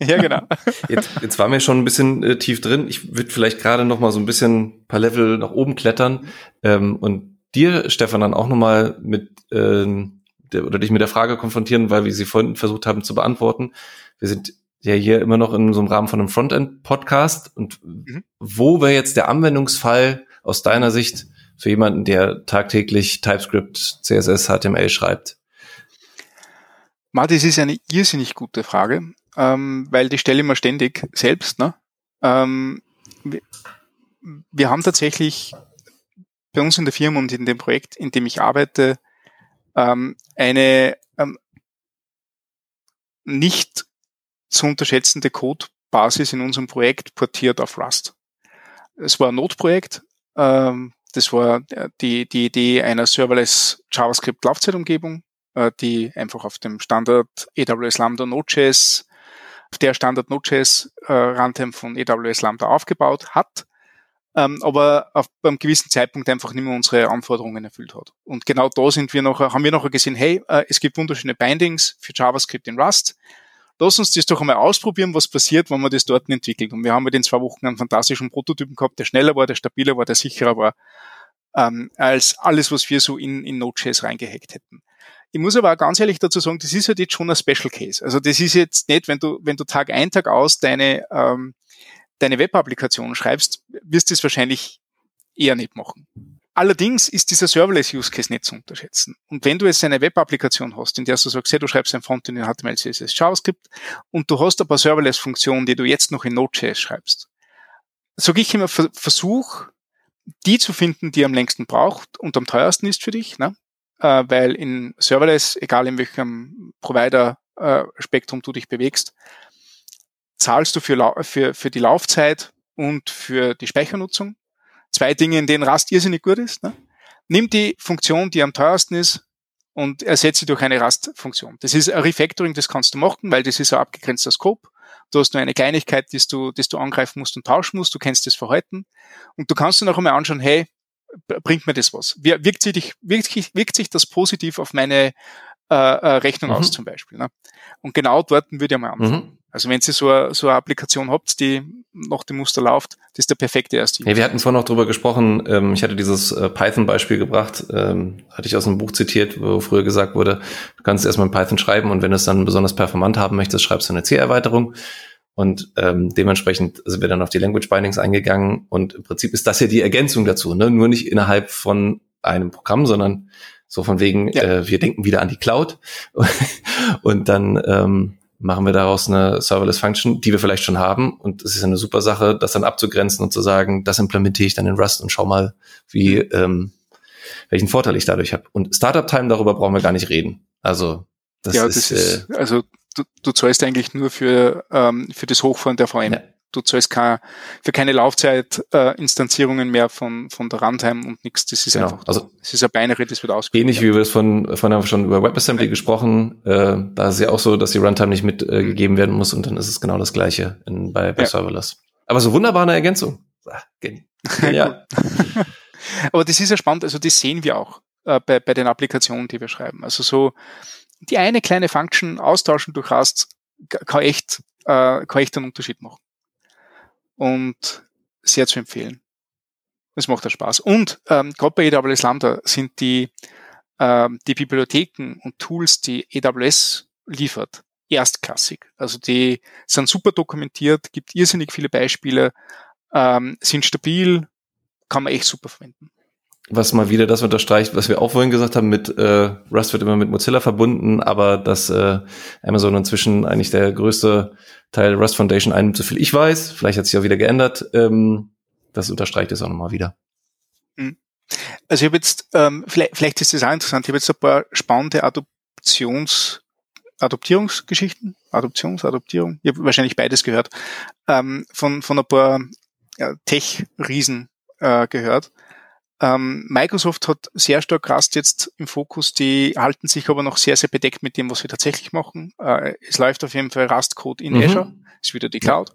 Speaker 6: Ja, genau.
Speaker 4: Jetzt, jetzt waren wir schon ein bisschen äh, tief drin. Ich würde vielleicht gerade noch mal so ein bisschen paar Level nach oben klettern ähm, und dir, Stefan, dann auch noch mal mit ähm, der, oder dich mit der Frage konfrontieren, weil wir sie vorhin versucht haben zu beantworten. Wir sind ja hier immer noch in so einem Rahmen von einem Frontend-Podcast und mhm. wo wäre jetzt der Anwendungsfall aus deiner Sicht für jemanden, der tagtäglich TypeScript, CSS, HTML schreibt?
Speaker 6: Martin, das ist eine irrsinnig gute Frage, ähm, weil die stelle ich mir ständig selbst. Ne? Ähm, wir, wir haben tatsächlich bei uns in der Firma und in dem Projekt, in dem ich arbeite, ähm, eine ähm, nicht zu unterschätzende Codebasis in unserem Projekt portiert auf Rust. Es war ein Node-Projekt. Ähm, das war die, die Idee einer serverless JavaScript Laufzeitumgebung, äh, die einfach auf dem Standard AWS Lambda Node.js, auf der Standard Node.js äh, Runtime von AWS Lambda aufgebaut hat, ähm, aber auf einem gewissen Zeitpunkt einfach nicht mehr unsere Anforderungen erfüllt hat. Und genau da sind wir noch, haben wir noch gesehen, hey, äh, es gibt wunderschöne Bindings für JavaScript in Rust lass uns das doch einmal ausprobieren, was passiert, wenn man das dort entwickelt. Und wir haben mit den zwei Wochen einen fantastischen Prototypen gehabt, der schneller war, der stabiler war, der sicherer war, ähm, als alles, was wir so in, in Node.js reingehackt hätten. Ich muss aber auch ganz ehrlich dazu sagen, das ist halt jetzt schon ein Special Case. Also das ist jetzt nicht, wenn du, wenn du Tag ein, Tag aus deine, ähm, deine Web-Applikation schreibst, wirst du es wahrscheinlich eher nicht machen. Allerdings ist dieser Serverless-Use-Case nicht zu unterschätzen. Und wenn du jetzt eine Web-Applikation hast, in der du sagst, hey, du schreibst ein Frontend in HTML, CSS, JavaScript und du hast ein paar Serverless-Funktionen, die du jetzt noch in Node.js schreibst, sage ich immer, versuch, die zu finden, die am längsten braucht und am teuersten ist für dich, ne? Äh, weil in Serverless, egal in welchem Provider-Spektrum äh, du dich bewegst, zahlst du für, für, für die Laufzeit und für die Speichernutzung zwei Dinge, in denen Rust irrsinnig gut ist. Ne? Nimm die Funktion, die am teuersten ist, und ersetze sie durch eine Rust-Funktion. Das ist ein Refactoring, das kannst du machen, weil das ist ein abgegrenzter Scope. Du hast nur eine Kleinigkeit, die du, du angreifen musst und tauschen musst. Du kennst das Verhalten. Und du kannst dir noch einmal anschauen, hey, bringt mir das was? Wirkt sich, wirkt, wirkt sich das positiv auf meine äh, äh Rechnung mhm. aus zum Beispiel? Ne? Und genau dort würde ich mal anfangen. Mhm. Also wenn Sie so eine, so eine Applikation habt, die nach dem Muster läuft, das ist der perfekte erste.
Speaker 4: Ja, wir hatten vorhin noch drüber gesprochen, ähm, ich hatte dieses äh, Python-Beispiel gebracht, ähm, hatte ich aus einem Buch zitiert, wo früher gesagt wurde, du kannst erstmal in Python schreiben und wenn du es dann besonders performant haben möchtest, schreibst du eine C-Erweiterung. Und ähm, dementsprechend sind wir dann auf die Language Bindings eingegangen und im Prinzip ist das ja die Ergänzung dazu, ne? nur nicht innerhalb von einem Programm, sondern so von wegen, ja. äh, wir denken wieder an die Cloud und dann ähm, machen wir daraus eine Serverless Function, die wir vielleicht schon haben. Und es ist eine super Sache, das dann abzugrenzen und zu sagen, das implementiere ich dann in Rust und schau mal, wie, ähm, welchen Vorteil ich dadurch habe. Und Startup Time, darüber brauchen wir gar nicht reden. Also das ja, ist, das
Speaker 6: ist äh, also du, du zahlst eigentlich nur für, ähm, für das Hochfahren der VM. Ja du zahlst kein, für keine Laufzeit-Instanzierungen äh, mehr von, von der Runtime und nichts. Das ist genau. einfach,
Speaker 4: also
Speaker 6: das ist ein Binary, das wird ausgeführt.
Speaker 4: Ähnlich wie wir es von, von haben schon über WebAssembly ja. gesprochen, äh, da ist es ja auch so, dass die Runtime nicht mitgegeben äh, werden muss und dann ist es genau das Gleiche in, bei, bei ja. Serverless. Aber so wunderbar eine Ergänzung. Ah,
Speaker 6: ja. Aber das ist ja spannend, also das sehen wir auch äh, bei, bei den Applikationen, die wir schreiben. Also so die eine kleine Function austauschen durch Rust kann echt, äh, kann echt einen Unterschied machen und sehr zu empfehlen. Es macht ja Spaß. Und ähm, gerade bei AWS Lambda sind die, ähm, die Bibliotheken und Tools, die AWS liefert, erstklassig. Also die sind super dokumentiert, gibt irrsinnig viele Beispiele, ähm, sind stabil, kann man echt super verwenden
Speaker 4: was mal wieder das unterstreicht, was wir auch vorhin gesagt haben, mit äh, Rust wird immer mit Mozilla verbunden, aber dass äh, Amazon inzwischen eigentlich der größte Teil Rust Foundation einnimmt, so viel ich weiß, vielleicht hat sich auch wieder geändert, ähm, das unterstreicht es auch nochmal wieder.
Speaker 6: Hm. Also ich habe jetzt, ähm, vielleicht, vielleicht ist das auch interessant, ich habe jetzt ein paar spannende Adoptions, Adoptierungsgeschichten, Adoptions, Adoptierung, ich habe wahrscheinlich beides gehört, ähm, von, von ein paar ja, Tech-Riesen äh, gehört ähm, Microsoft hat sehr stark Rust jetzt im Fokus, die halten sich aber noch sehr, sehr bedeckt mit dem, was wir tatsächlich machen. Äh, es läuft auf jeden Fall Rust-Code in mhm. Azure, ist wieder die Cloud.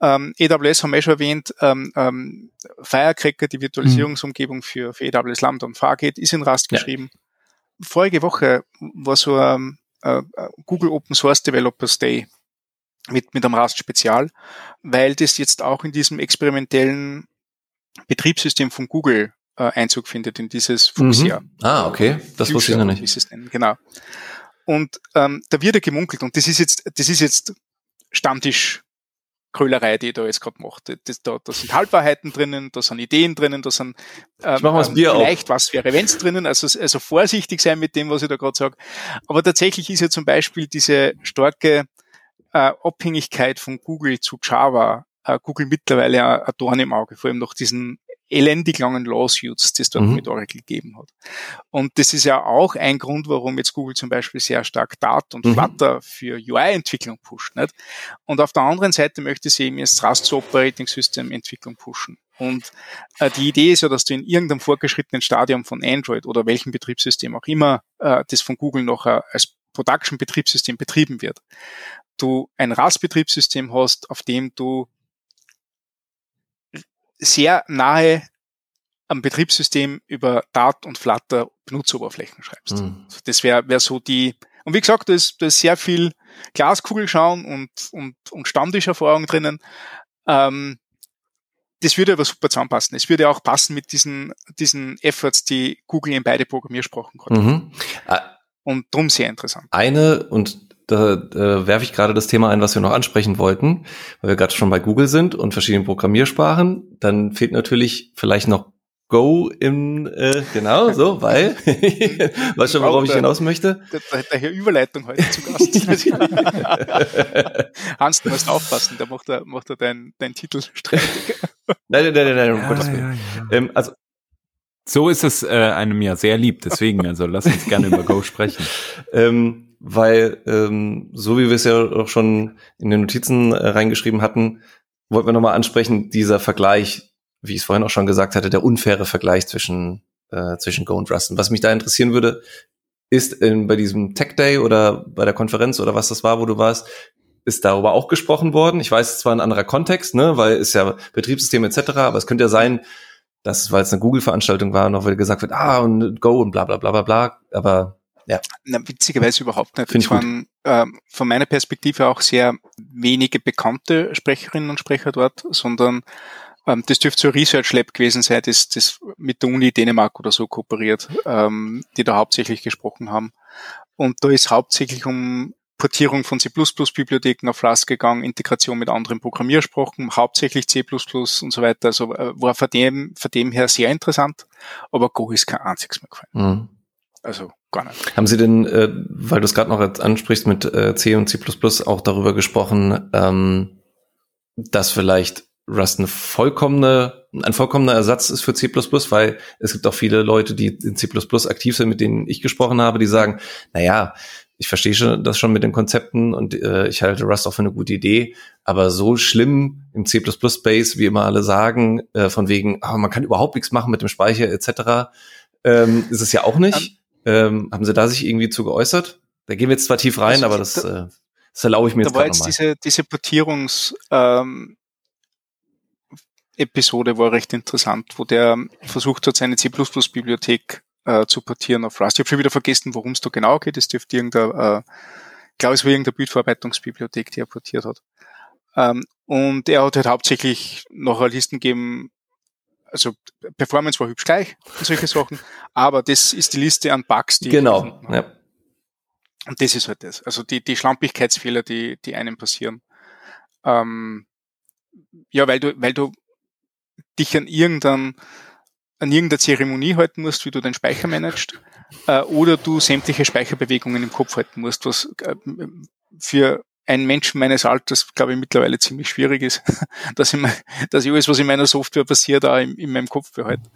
Speaker 6: Ähm, AWS haben wir schon erwähnt, ähm, ähm, Firecracker, die Virtualisierungsumgebung für, für AWS Lambda und Fargate, ist in Rust ja. geschrieben. Vorige Woche war so ein äh, Google Open Source Developers Day mit, mit einem Rust Spezial, weil das jetzt auch in diesem experimentellen Betriebssystem von Google äh, Einzug findet in dieses Fuchsia.
Speaker 4: Mhm. Ah, okay. Das wusste ich noch nicht.
Speaker 6: Ist es denn, genau. Und ähm, da wird er gemunkelt und das ist jetzt, das ist jetzt Stammtisch Krölerei, die ich da jetzt gerade mache. Das, da, da sind Halbwahrheiten drinnen, da sind Ideen drinnen, da sind
Speaker 4: ähm, ähm,
Speaker 6: vielleicht was wäre wenn's drinnen, also, also vorsichtig sein mit dem, was ich da gerade sage. Aber tatsächlich ist ja zum Beispiel diese starke äh, Abhängigkeit von Google zu Java äh, Google mittlerweile ein Dorn im Auge, vor allem nach diesen elendig langen Lawsuits, die es dort mhm. mit Oracle gegeben hat. Und das ist ja auch ein Grund, warum jetzt Google zum Beispiel sehr stark Dart und mhm. Flutter für UI-Entwicklung pusht. Nicht? Und auf der anderen Seite möchte sie eben jetzt Rust Operating System Entwicklung pushen. Und äh, die Idee ist ja, dass du in irgendeinem vorgeschrittenen Stadium von Android oder welchem Betriebssystem auch immer, äh, das von Google noch äh, als Production-Betriebssystem betrieben wird, du ein RAS-Betriebssystem hast, auf dem du sehr nahe am Betriebssystem über Dart und Flutter Benutzeroberflächen schreibst. Mhm. Das wäre wär so die, und wie gesagt, da ist, da ist sehr viel Glaskugel schauen und, und, und Stammtischerfahrung drinnen. Ähm, das würde aber super zusammenpassen. Es würde auch passen mit diesen, diesen Efforts, die Google in beide Programmiersprachen hat. Mhm. Und drum sehr interessant.
Speaker 4: Eine, und da äh, werfe ich gerade das Thema ein, was wir noch ansprechen wollten, weil wir gerade schon bei Google sind und verschiedenen Programmiersprachen. Dann fehlt natürlich vielleicht noch Go im, äh, genau, so, weil, weißt schon, worauf ich hinaus möchte?
Speaker 6: Herr Überleitung heute zu Gast. Hans, du musst aufpassen, da macht er, macht er deinen dein Titel streitig.
Speaker 4: Nein, nein, nein, nein, um ja, Gottes Willen. Ja, ja. Ähm,
Speaker 3: also, so ist es äh, einem ja sehr lieb, deswegen, also lass uns gerne über Go sprechen.
Speaker 4: Ähm, weil ähm, so wie wir es ja auch schon in den Notizen äh, reingeschrieben hatten, wollten wir nochmal ansprechen, dieser Vergleich, wie ich es vorhin auch schon gesagt hatte, der unfaire Vergleich zwischen, äh, zwischen Go und Rust. Und was mich da interessieren würde, ist in, bei diesem Tech Day oder bei der Konferenz oder was das war, wo du warst, ist darüber auch gesprochen worden. Ich weiß, es war ein anderer Kontext, ne, weil es ja Betriebssystem etc., aber es könnte ja sein, dass, weil es eine Google-Veranstaltung war, noch wieder gesagt wird, ah, und Go und bla bla bla bla bla. Aber ja.
Speaker 6: Na, witzigerweise überhaupt nicht. Es waren ähm, von meiner Perspektive auch sehr wenige bekannte Sprecherinnen und Sprecher dort, sondern ähm, das dürfte so ein Research Lab gewesen sein, das, das mit der Uni Dänemark oder so kooperiert, ähm, die da hauptsächlich gesprochen haben. Und da ist hauptsächlich um Portierung von C++-Bibliotheken auf Rust gegangen, Integration mit anderen Programmiersprachen, hauptsächlich C++ und so weiter. Also äh, war von dem, von dem her sehr interessant, aber Go ist kein einziges mehr gefallen. Mhm. Also gar nicht.
Speaker 4: Haben Sie denn, äh, weil du es gerade noch ansprichst mit äh, C und C++ auch darüber gesprochen, ähm, dass vielleicht Rust eine vollkommene, ein vollkommener Ersatz ist für C++, weil es gibt auch viele Leute, die in C++ aktiv sind, mit denen ich gesprochen habe, die sagen, na ja, ich verstehe schon das schon mit den Konzepten und äh, ich halte Rust auch für eine gute Idee, aber so schlimm im C++-Space, wie immer alle sagen, äh, von wegen, oh, man kann überhaupt nichts machen mit dem Speicher etc., ähm, ist es ja auch nicht. Ähm, haben Sie da sich irgendwie zu geäußert? Da gehen wir jetzt zwar tief rein, also, aber das, da, äh, das erlaube ich mir
Speaker 6: da jetzt gerade nochmal. Diese, diese Portierungs, ähm, Episode war recht interessant, wo der versucht hat, seine C++-Bibliothek äh, zu portieren auf Rust. Ich habe schon wieder vergessen, worum es da genau geht. Es dürfte irgendeine, äh, ich glaube, es war irgendeine Bildverarbeitungsbibliothek, die er portiert hat. Ähm, und er hat halt hauptsächlich noch Listen gegeben, also Performance war hübsch gleich und solche Sachen, aber das ist die Liste an Bugs, die
Speaker 4: genau. Ja.
Speaker 6: Und das ist halt das. Also die, die Schlampigkeitsfehler, die, die einem passieren. Ähm, ja, weil du, weil du dich an irgendeinem an irgendeiner Zeremonie halten musst, wie du deinen Speicher managst, äh, oder du sämtliche Speicherbewegungen im Kopf halten musst, was äh, für ein Menschen meines Alters, glaube ich, mittlerweile ziemlich schwierig ist, dass ich, dass ich alles, was in meiner Software passiert, auch in, in meinem Kopf behalte.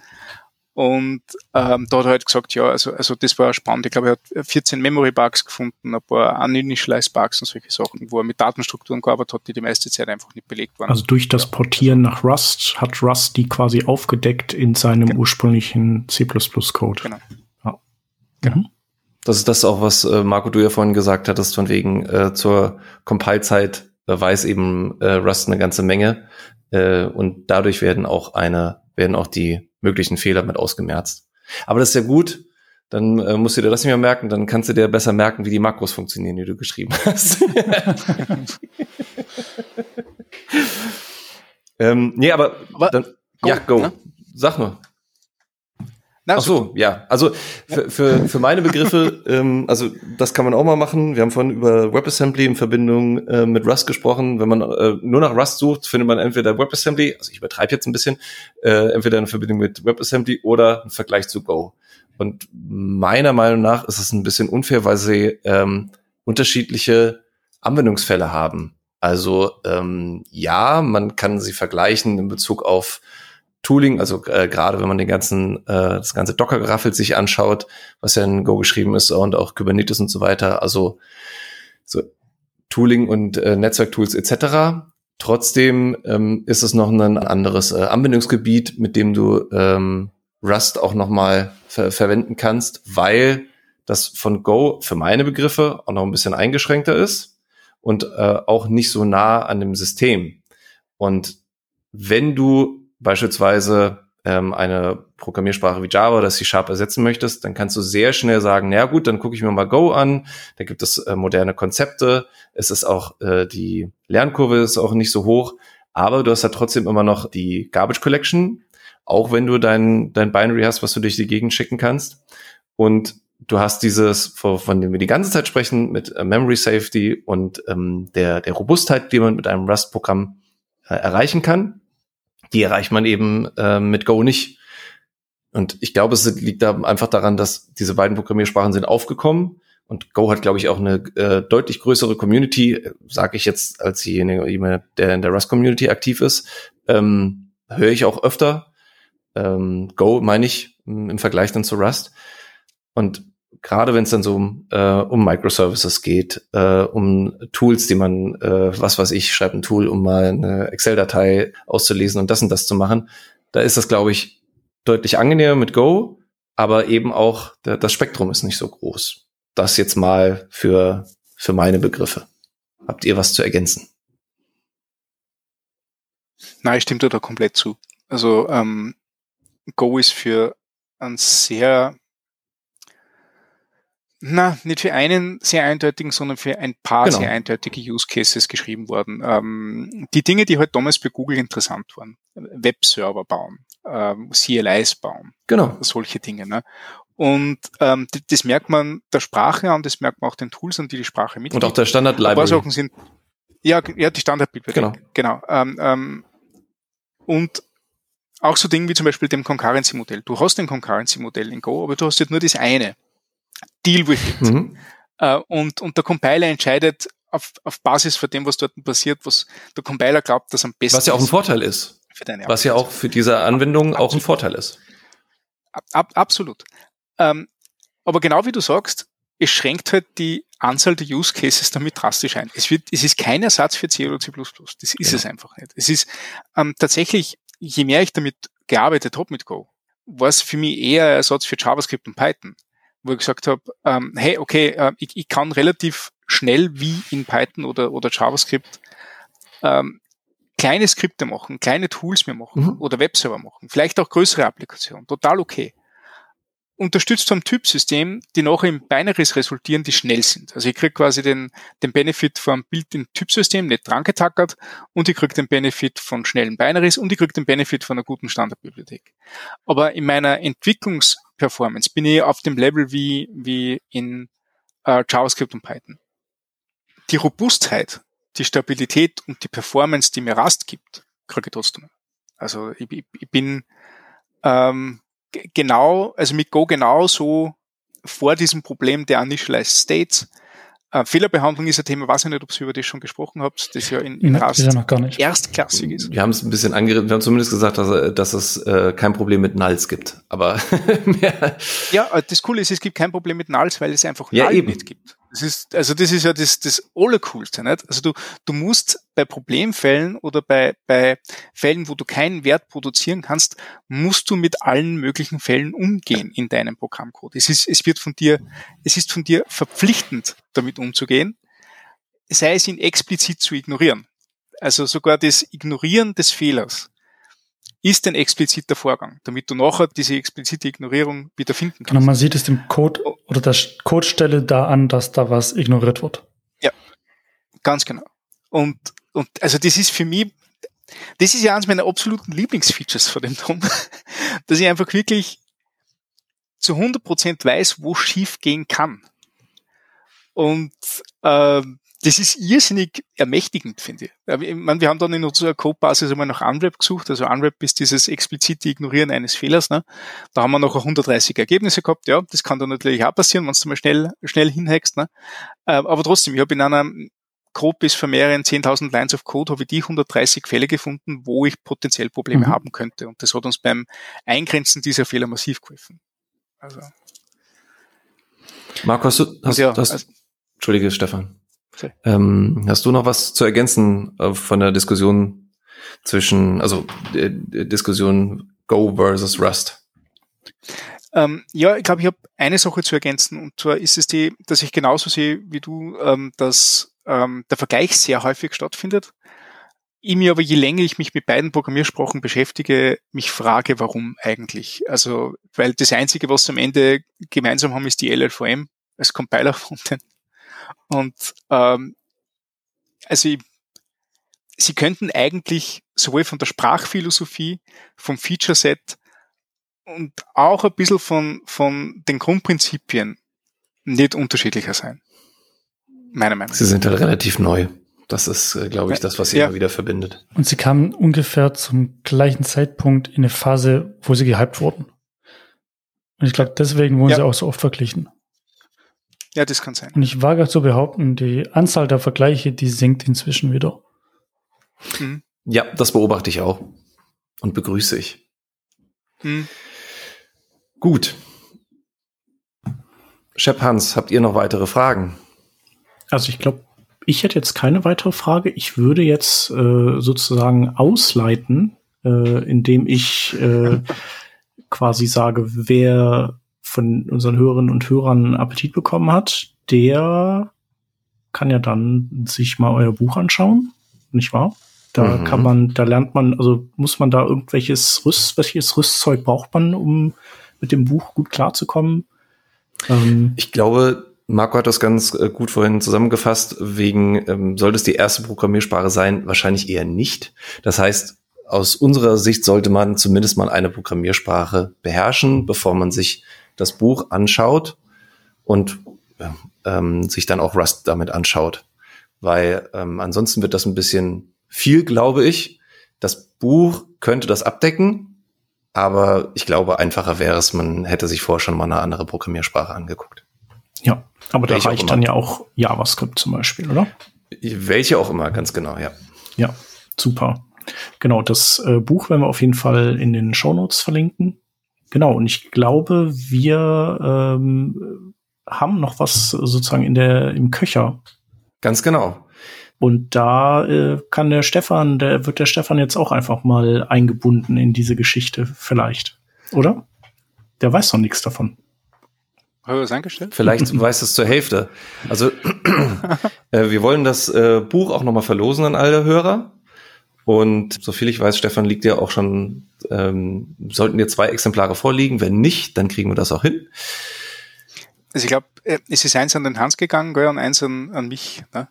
Speaker 6: Und ähm, da hat er halt gesagt, ja, also, also das war spannend. Ich glaube, er hat 14 Memory-Bugs gefunden, ein paar Uninitialized-Bugs und solche Sachen, wo er mit Datenstrukturen gearbeitet hat, die die meiste Zeit einfach nicht belegt waren.
Speaker 1: Also durch das Portieren nach Rust hat Rust die quasi aufgedeckt in seinem genau. ursprünglichen C++-Code. Genau. Ja.
Speaker 4: Genau. Mhm. Das ist das auch, was äh, Marco, du ja vorhin gesagt hattest, von wegen äh, zur Compile-Zeit äh, weiß eben äh, Rust eine ganze Menge äh, und dadurch werden auch eine, werden auch die möglichen Fehler mit ausgemerzt. Aber das ist ja gut, dann äh, musst du dir das nicht mehr merken, dann kannst du dir besser merken, wie die Makros funktionieren, die du geschrieben hast. ähm, nee, aber dann, go, ja, go. Ne? Sag nur. Ach so, ja. Also für, für, für meine Begriffe, ähm, also das kann man auch mal machen. Wir haben vorhin über WebAssembly in Verbindung äh, mit Rust gesprochen. Wenn man äh, nur nach Rust sucht, findet man entweder WebAssembly, also ich übertreibe jetzt ein bisschen, äh, entweder in Verbindung mit WebAssembly oder im Vergleich zu Go. Und meiner Meinung nach ist es ein bisschen unfair, weil sie ähm, unterschiedliche Anwendungsfälle haben. Also ähm, ja, man kann sie vergleichen in Bezug auf Tooling, also äh, gerade wenn man den ganzen, äh, das ganze Docker-Geraffel sich anschaut, was ja in Go geschrieben ist und auch Kubernetes und so weiter, also so Tooling und äh, Netzwerktools etc. Trotzdem ähm, ist es noch ein anderes äh, Anwendungsgebiet, mit dem du ähm, Rust auch nochmal ver verwenden kannst, weil das von Go für meine Begriffe auch noch ein bisschen eingeschränkter ist und äh, auch nicht so nah an dem System. Und wenn du beispielsweise ähm, eine Programmiersprache wie Java oder C-Sharp ersetzen möchtest, dann kannst du sehr schnell sagen, na gut, dann gucke ich mir mal Go an, da gibt es äh, moderne Konzepte, es ist auch, äh, die Lernkurve ist auch nicht so hoch, aber du hast ja trotzdem immer noch die Garbage Collection, auch wenn du dein, dein Binary hast, was du durch die Gegend schicken kannst. Und du hast dieses, von dem wir die ganze Zeit sprechen, mit äh, Memory Safety und ähm, der, der Robustheit, die man mit einem Rust-Programm äh, erreichen kann. Die erreicht man eben äh, mit Go nicht. Und ich glaube, es liegt da einfach daran, dass diese beiden Programmiersprachen sind aufgekommen. Und Go hat, glaube ich, auch eine äh, deutlich größere Community, sage ich jetzt als derjenige, der in der Rust-Community aktiv ist. Ähm, höre ich auch öfter. Ähm, Go meine ich im Vergleich dann zu Rust. Und gerade wenn es dann so um, äh, um Microservices geht, äh, um Tools, die man, äh, was weiß ich, schreibt ein Tool, um mal eine Excel-Datei auszulesen und das und das zu machen, da ist das, glaube ich, deutlich angenehmer mit Go, aber eben auch der, das Spektrum ist nicht so groß. Das jetzt mal für, für meine Begriffe. Habt ihr was zu ergänzen?
Speaker 6: Nein, ich stimme da komplett zu. Also ähm, Go ist für ein sehr na, nicht für einen sehr eindeutigen, sondern für ein paar genau. sehr eindeutige Use Cases geschrieben worden. Ähm, die Dinge, die halt damals bei Google interessant waren. Webserver bauen, ähm, CLIs bauen.
Speaker 4: Genau.
Speaker 6: Solche Dinge. Ne? Und ähm, das merkt man der Sprache an, das merkt man auch den Tools an, die die Sprache mit.
Speaker 4: Und auch der Standard Library.
Speaker 6: Sachen sind, ja, ja, die Standardbibliothek.
Speaker 4: Genau.
Speaker 6: genau. Ähm, ähm, und auch so Dinge wie zum Beispiel dem Concurrency-Modell. Du hast ein Concurrency-Modell in Go, aber du hast jetzt nur das eine. Deal with it. Mhm. Uh, und, und der Compiler entscheidet auf, auf Basis von dem, was dort passiert, was der Compiler glaubt, dass am besten
Speaker 4: Was ja auch ein Vorteil ist. was ja auch für diese Anwendung ab, auch ein Vorteil ist.
Speaker 6: Ab, absolut. Ähm, aber genau wie du sagst, es schränkt halt die Anzahl der Use Cases damit drastisch ein. Es, wird, es ist kein Ersatz für C oder C++. Das ist ja. es einfach nicht. Es ist ähm, tatsächlich, je mehr ich damit gearbeitet habe mit Go, war es für mich eher Ersatz für JavaScript und Python wo ich gesagt habe, ähm, hey, okay, äh, ich, ich kann relativ schnell wie in Python oder, oder JavaScript ähm, kleine Skripte machen, kleine Tools mir machen mhm. oder Webserver machen, vielleicht auch größere Applikationen, total okay. Unterstützt vom Typsystem, die nachher in Binaries resultieren, die schnell sind. Also ich kriege quasi den, den Benefit vom Bild im Typsystem nicht dran getackert und ich kriege den Benefit von schnellen Binaries und ich kriege den Benefit von einer guten Standardbibliothek. Aber in meiner Entwicklungs- Performance bin ich auf dem Level wie, wie in äh, JavaScript und Python. Die Robustheit, die Stabilität und die Performance, die mir Rust gibt, kriege ich trotzdem. Also ich, ich, ich bin ähm, genau, also mit Go genauso vor diesem Problem der Initialized States äh, Fehlerbehandlung ist ein Thema, weiß ich nicht, ob ihr über das schon gesprochen habt, das ja in, in
Speaker 5: Rast ja noch gar nicht.
Speaker 6: erstklassig ist.
Speaker 4: Wir haben es ein bisschen angeritten, wir haben zumindest gesagt, dass, dass es äh, kein Problem mit Nulls gibt. Aber
Speaker 6: mehr. Ja, äh, das Coole ist, es gibt kein Problem mit Nulls, weil es einfach
Speaker 4: ja,
Speaker 6: Null
Speaker 4: eben.
Speaker 6: nicht gibt. Das ist, also das ist ja das, das Allercoolste, nicht? Also du, du musst bei Problemfällen oder bei, bei Fällen, wo du keinen Wert produzieren kannst, musst du mit allen möglichen Fällen umgehen in deinem Programmcode. Es ist, es wird von dir, es ist von dir verpflichtend, damit umzugehen, sei es ihn explizit zu ignorieren. Also sogar das Ignorieren des Fehlers ist ein expliziter Vorgang, damit du nachher diese explizite Ignorierung wieder finden kannst.
Speaker 5: Genau, man sieht es dem Code oder der Codestelle da an, dass da was ignoriert wird.
Speaker 6: Ja, ganz genau. Und, und also das ist für mich, das ist ja eines meiner absoluten Lieblingsfeatures von dem Tom, dass ich einfach wirklich zu 100% weiß, wo schief gehen kann. Und ähm, das ist irrsinnig ermächtigend, finde ich. ich meine, wir haben dann in unserer Codebasis einmal nach Unwrap gesucht. Also Unwrap ist dieses explizite Ignorieren eines Fehlers. Ne? Da haben wir noch 130 Ergebnisse gehabt. Ja, das kann dann natürlich auch passieren, wenn du mal schnell, schnell hinhackst. Ne? Ähm, aber trotzdem, ich habe in einer grob bis für mehreren 10.000 Lines of Code habe ich die 130 Fälle gefunden, wo ich potenziell Probleme mhm. haben könnte. Und das hat uns beim Eingrenzen dieser Fehler massiv geholfen. Also.
Speaker 4: Marco, hast du, hast, ja, hast, also, Entschuldige, Stefan. Ähm, hast du noch was zu ergänzen äh, von der Diskussion zwischen, also äh, Diskussion Go versus Rust?
Speaker 6: Ähm, ja, ich glaube, ich habe eine Sache zu ergänzen und zwar ist es die, dass ich genauso sehe wie du, ähm, dass ähm, der Vergleich sehr häufig stattfindet. Ich mir aber, je länger ich mich mit beiden Programmiersprachen beschäftige, mich frage, warum eigentlich. Also, weil das Einzige, was am Ende gemeinsam haben, ist die LLVM als Compiler von den. Und ähm, also ich, sie könnten eigentlich sowohl von der Sprachphilosophie, vom Feature-Set und auch ein bisschen von, von den Grundprinzipien nicht unterschiedlicher sein. Meiner Meinung nach.
Speaker 4: Sie sind halt relativ neu. Das ist, äh, glaube ich, das, was sie ja. immer wieder verbindet.
Speaker 5: Und sie kamen ungefähr zum gleichen Zeitpunkt in eine Phase, wo sie gehypt wurden. Und ich glaube, deswegen wurden ja. sie auch so oft verglichen.
Speaker 6: Ja, das kann sein.
Speaker 5: Und ich wage zu behaupten, die Anzahl der Vergleiche, die sinkt inzwischen wieder.
Speaker 4: Mhm. Ja, das beobachte ich auch. Und begrüße ich. Mhm. Gut. Shep Hans, habt ihr noch weitere Fragen?
Speaker 1: Also ich glaube, ich hätte jetzt keine weitere Frage. Ich würde jetzt äh, sozusagen ausleiten, äh, indem ich äh, quasi sage, wer von unseren Hörerinnen und Hörern Appetit bekommen hat, der kann ja dann sich mal euer Buch anschauen, nicht wahr? Da mhm. kann man, da lernt man, also muss man da irgendwelches Rüst, welches Rüstzeug braucht man, um mit dem Buch gut klarzukommen.
Speaker 4: Ähm, ich glaube, Marco hat das ganz äh, gut vorhin zusammengefasst, wegen, ähm, sollte es die erste Programmiersprache sein? Wahrscheinlich eher nicht. Das heißt, aus unserer Sicht sollte man zumindest mal eine Programmiersprache beherrschen, bevor man sich das Buch anschaut und ähm, sich dann auch Rust damit anschaut. Weil ähm, ansonsten wird das ein bisschen viel, glaube ich. Das Buch könnte das abdecken, aber ich glaube, einfacher wäre es, man hätte sich vorher schon mal eine andere Programmiersprache angeguckt.
Speaker 1: Ja, aber da reicht dann ja auch JavaScript zum Beispiel, oder?
Speaker 4: Welche auch immer, ganz genau, ja.
Speaker 1: Ja, super. Genau, das äh, Buch werden wir auf jeden Fall in den Show Notes verlinken. Genau, und ich glaube, wir ähm, haben noch was sozusagen in der, im Köcher.
Speaker 4: Ganz genau.
Speaker 1: Und da äh, kann der Stefan, der wird der Stefan jetzt auch einfach mal eingebunden in diese Geschichte, vielleicht. Oder? Der weiß doch nichts davon.
Speaker 6: Habe ich was eingestellt?
Speaker 4: Vielleicht weiß es zur Hälfte. Also äh, wir wollen das äh, Buch auch nochmal verlosen an alle Hörer. Und soviel ich weiß, Stefan liegt ja auch schon, ähm, sollten dir zwei Exemplare vorliegen. Wenn nicht, dann kriegen wir das auch hin.
Speaker 6: Also ich glaube, äh, es ist eins an den Hans gegangen gell, und eins an, an mich. Ne?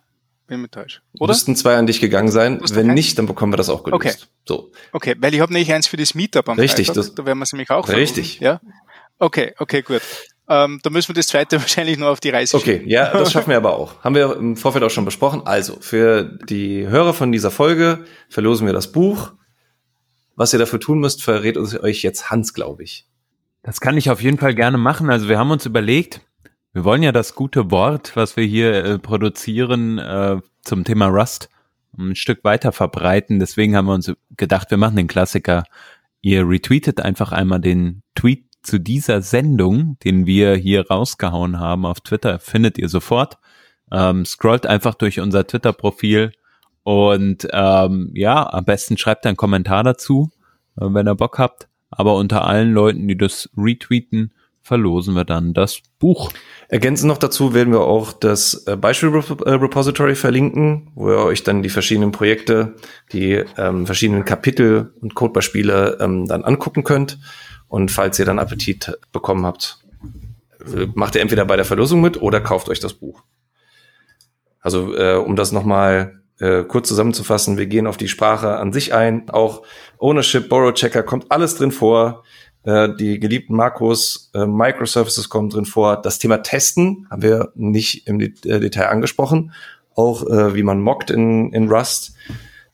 Speaker 6: Bin mit täuscht.
Speaker 4: Oder? Müssten zwei an dich gegangen sein. Wenn nicht, dann bekommen wir das auch gelöst.
Speaker 6: Okay. So. Okay, weil ich habe nämlich eins für das Meetup
Speaker 4: am Richtig,
Speaker 6: Freitag. Das, da werden wir es nämlich auch
Speaker 4: Richtig.
Speaker 6: Verlosen. Ja. Okay, okay, gut. Ähm, da müssen wir das zweite wahrscheinlich nur auf die Reise
Speaker 4: Okay, schicken. ja, das schaffen wir aber auch. Haben wir im Vorfeld auch schon besprochen. Also, für die Hörer von dieser Folge verlosen wir das Buch. Was ihr dafür tun müsst, verrät uns euch jetzt Hans, glaube ich.
Speaker 3: Das kann ich auf jeden Fall gerne machen. Also wir haben uns überlegt, wir wollen ja das gute Wort, was wir hier äh, produzieren, äh, zum Thema Rust ein Stück weiter verbreiten. Deswegen haben wir uns gedacht, wir machen den Klassiker. Ihr retweetet einfach einmal den Tweet zu dieser Sendung, den wir hier rausgehauen haben auf Twitter, findet ihr sofort. Ähm, scrollt einfach durch unser Twitter-Profil und ähm, ja, am besten schreibt einen Kommentar dazu, äh, wenn ihr Bock habt. Aber unter allen Leuten, die das retweeten, verlosen wir dann das Buch.
Speaker 4: Ergänzend noch dazu werden wir auch das äh, Beispiel-Repository verlinken, wo ihr euch dann die verschiedenen Projekte, die ähm, verschiedenen Kapitel und Codebeispiele ähm, dann angucken könnt. Und falls ihr dann Appetit bekommen habt, äh, macht ihr entweder bei der Verlosung mit oder kauft euch das Buch. Also äh, um das nochmal äh, kurz zusammenzufassen, wir gehen auf die Sprache an sich ein. Auch Ownership, Borrow Checker kommt alles drin vor. Äh, die geliebten Makros, äh, Microservices kommen drin vor. Das Thema Testen haben wir nicht im Det äh, Detail angesprochen. Auch äh, wie man mockt in, in Rust.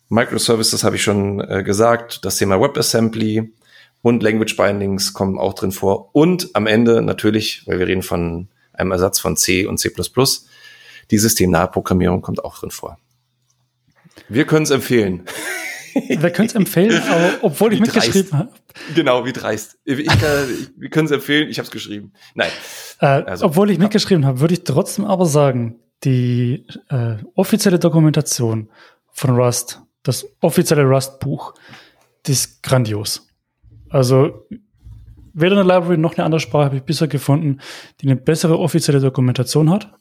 Speaker 4: Microservices habe ich schon äh, gesagt. Das Thema WebAssembly und Language Bindings kommen auch drin vor. Und am Ende natürlich, weil wir reden von einem Ersatz von C und C++, Die systemnahe Programmierung kommt auch drin vor. Wir können es empfehlen.
Speaker 5: Wir können es empfehlen, obwohl ich
Speaker 4: Wie
Speaker 5: mitgeschrieben habe.
Speaker 4: Genau, wie dreist. Ich, ich, ich, wir können es empfehlen, ich habe es geschrieben. Nein.
Speaker 5: Äh,
Speaker 4: Also,
Speaker 5: obwohl ich mitgeschrieben habe, würde ich trotzdem aber sagen, die äh, offizielle Dokumentation von Rust, das offizielle Rust-Buch, die ist grandios. Also weder eine Library noch eine andere Sprache habe ich bisher gefunden, die eine bessere offizielle Dokumentation hat.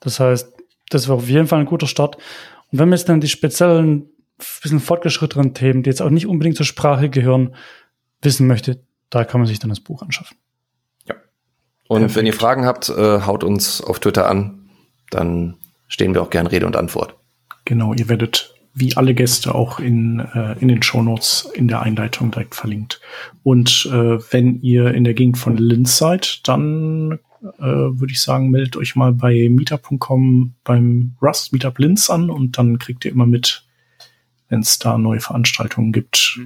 Speaker 5: Das heißt, das war auf jeden Fall ein guter Start. Und wenn man jetzt dann die speziellen, bisschen fortgeschrittenen Themen, die jetzt auch nicht unbedingt zur Sprache gehören, wissen möchte, da kann man sich dann das Buch anschaffen.
Speaker 4: Und
Speaker 1: Perfekt.
Speaker 4: wenn ihr Fragen habt, äh, haut uns auf Twitter an. Dann stehen wir auch gern Rede und Antwort.
Speaker 1: Genau, ihr werdet wie alle Gäste auch in, äh, in den Shownotes in der Einleitung direkt verlinkt. Und äh, wenn ihr in der Gegend von Linz seid, dann äh, würde ich sagen, meldet euch mal bei meetup.com beim Rust Meetup Linz an und dann kriegt ihr immer mit, wenn es da neue Veranstaltungen gibt.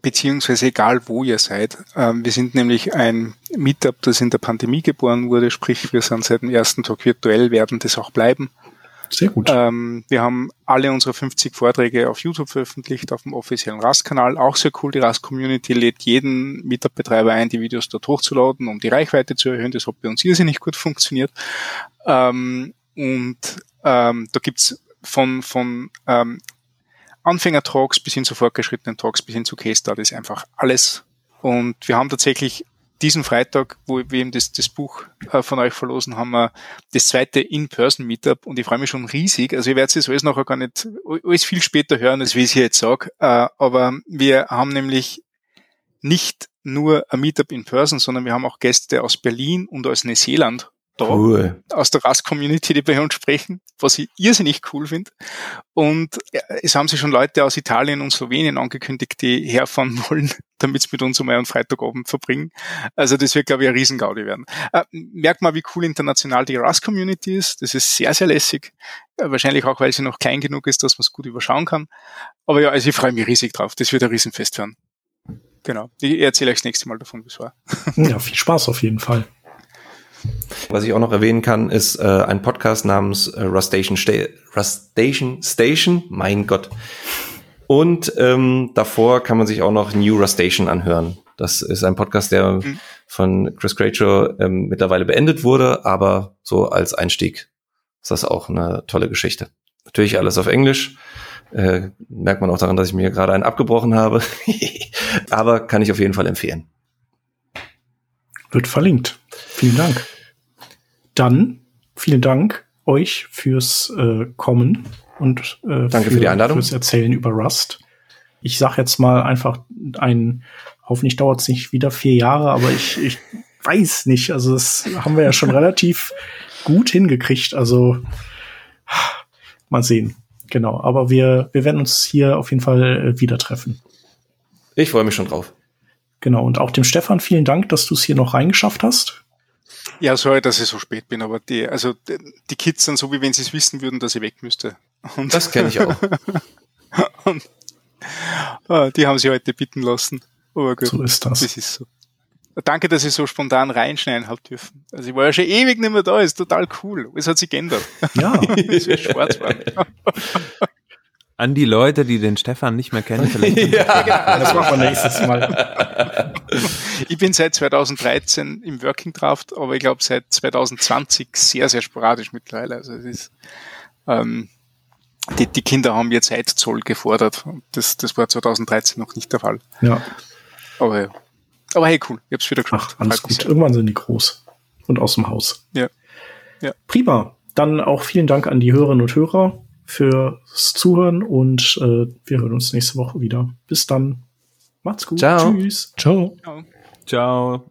Speaker 6: beziehungsweise egal wo ihr seid. Ähm, wir sind nämlich ein Meetup, das in der Pandemie geboren wurde, sprich wir sind seit dem ersten Tag virtuell, werden das auch bleiben.
Speaker 1: Sehr gut.
Speaker 6: Ähm, wir haben alle unsere 50 Vorträge auf YouTube veröffentlicht, auf dem offiziellen Rust-Kanal. Auch sehr cool, die Rust-Community lädt jeden Meetup-Betreiber ein, die Videos dort hochzuladen, um die Reichweite zu erhöhen. Das hat bei uns irrsinnig gut funktioniert. Ähm, und ähm, da gibt's von, von ähm, Anfänger-Talks bis hin zu fortgeschrittenen Talks, bis hin zu Case Studies einfach alles. Und wir haben tatsächlich diesen Freitag, wo wir eben das, das Buch äh, von euch verlosen, haben wir das zweite In-Person-Meetup und ich freue mich schon riesig. Also ihr werdet das alles nachher gar nicht, alles viel später hören, als wie ich es hier jetzt sage. Äh, aber wir haben nämlich nicht nur ein Meetup in Person, sondern wir haben auch Gäste aus Berlin und aus Neuseeland da
Speaker 4: Cool.
Speaker 6: aus der Rust-Community, die bei uns sprechen, was ich irrsinnig cool finde. Und es haben sich schon Leute aus Italien und Slowenien angekündigt, die herfahren wollen, damit sie mit uns einmal einen Freitagabend verbringen. Also das wird, glaube ich, ein Riesengaudi werden. Äh, merkt mal, wie cool international die Rust-Community ist. Das ist sehr, sehr lässig. Äh, wahrscheinlich auch, weil sie noch klein genug ist, dass man es gut überschauen kann. Aber ja, also ich freue mich riesig drauf. Das wird ein Riesenfest werden. Genau. Ich erzähle euch das nächste Mal davon, wie es war.
Speaker 1: Ja, viel Spaß auf jeden Fall.
Speaker 4: Was ich auch noch erwähnen kann, ist äh, ein Podcast namens äh, Rustation, Sta Rustation Station. Mein Gott. Und ähm, davor kann man sich auch noch New Rustation anhören. Das ist ein Podcast, der
Speaker 6: Mhm.
Speaker 4: von Chris Cracho ähm, mittlerweile beendet wurde, aber so als Einstieg ist das auch eine tolle Geschichte. Natürlich alles auf Englisch. Äh, merkt man auch daran, dass ich mir gerade einen abgebrochen habe. aber kann ich auf jeden Fall empfehlen.
Speaker 1: Wird verlinkt. Vielen Dank. Dann vielen Dank euch fürs äh, Kommen und äh,
Speaker 4: Danke für die Einladung.
Speaker 1: fürs Erzählen über Rust. Ich sag jetzt mal einfach ein, hoffentlich dauert es nicht wieder vier Jahre, aber ich, ich weiß nicht. Also das haben wir ja schon relativ gut hingekriegt. Also mal sehen. Genau. Aber wir, wir werden uns hier auf jeden Fall äh, wieder treffen.
Speaker 4: Ich freue mich schon drauf.
Speaker 1: Genau. Und auch dem Stefan vielen Dank, dass du es hier noch reingeschafft hast.
Speaker 6: Ja, sorry, dass ich so spät bin, aber die, also die, Kids sind so, wie wenn sie es wissen würden, dass ich weg müsste. Und,
Speaker 4: Das kenne ich auch.
Speaker 6: und ah, die haben sie heute bitten lassen. Aber gut,
Speaker 1: So ist das.
Speaker 6: das ist so. Danke, dass ich so spontan reinschneiden hab dürfen. Also ich war ja schon ewig nicht mehr da, ist total cool. Es hat sich geändert.
Speaker 1: Ja.
Speaker 6: Es wäre schwarz.
Speaker 3: An die Leute, die den Stefan nicht mehr kennen, vielleicht.
Speaker 1: Das machen wir nächstes Mal.
Speaker 6: Ich bin seit 2013 im Working Draft, aber ich glaube seit 2020 sehr, sehr sporadisch mittlerweile. Also es ist, ähm, die, die Kinder haben ihr Zeitzoll gefordert. Und Das, das war 2013 noch nicht der Fall.
Speaker 1: Ja.
Speaker 6: Aber ja. Aber hey, cool. Ich hab's wieder geschafft.
Speaker 1: Ach, alles gut.
Speaker 6: sehr.
Speaker 1: Irgendwann sind die groß und aus dem Haus.
Speaker 6: Ja. Ja.
Speaker 1: Prima. Dann auch vielen Dank an die Hörerinnen und Hörer fürs Zuhören und äh, wir hören uns nächste Woche wieder. Bis dann. Macht's gut.
Speaker 4: Ciao.
Speaker 1: Tschüss.
Speaker 5: Ciao.
Speaker 3: Ciao.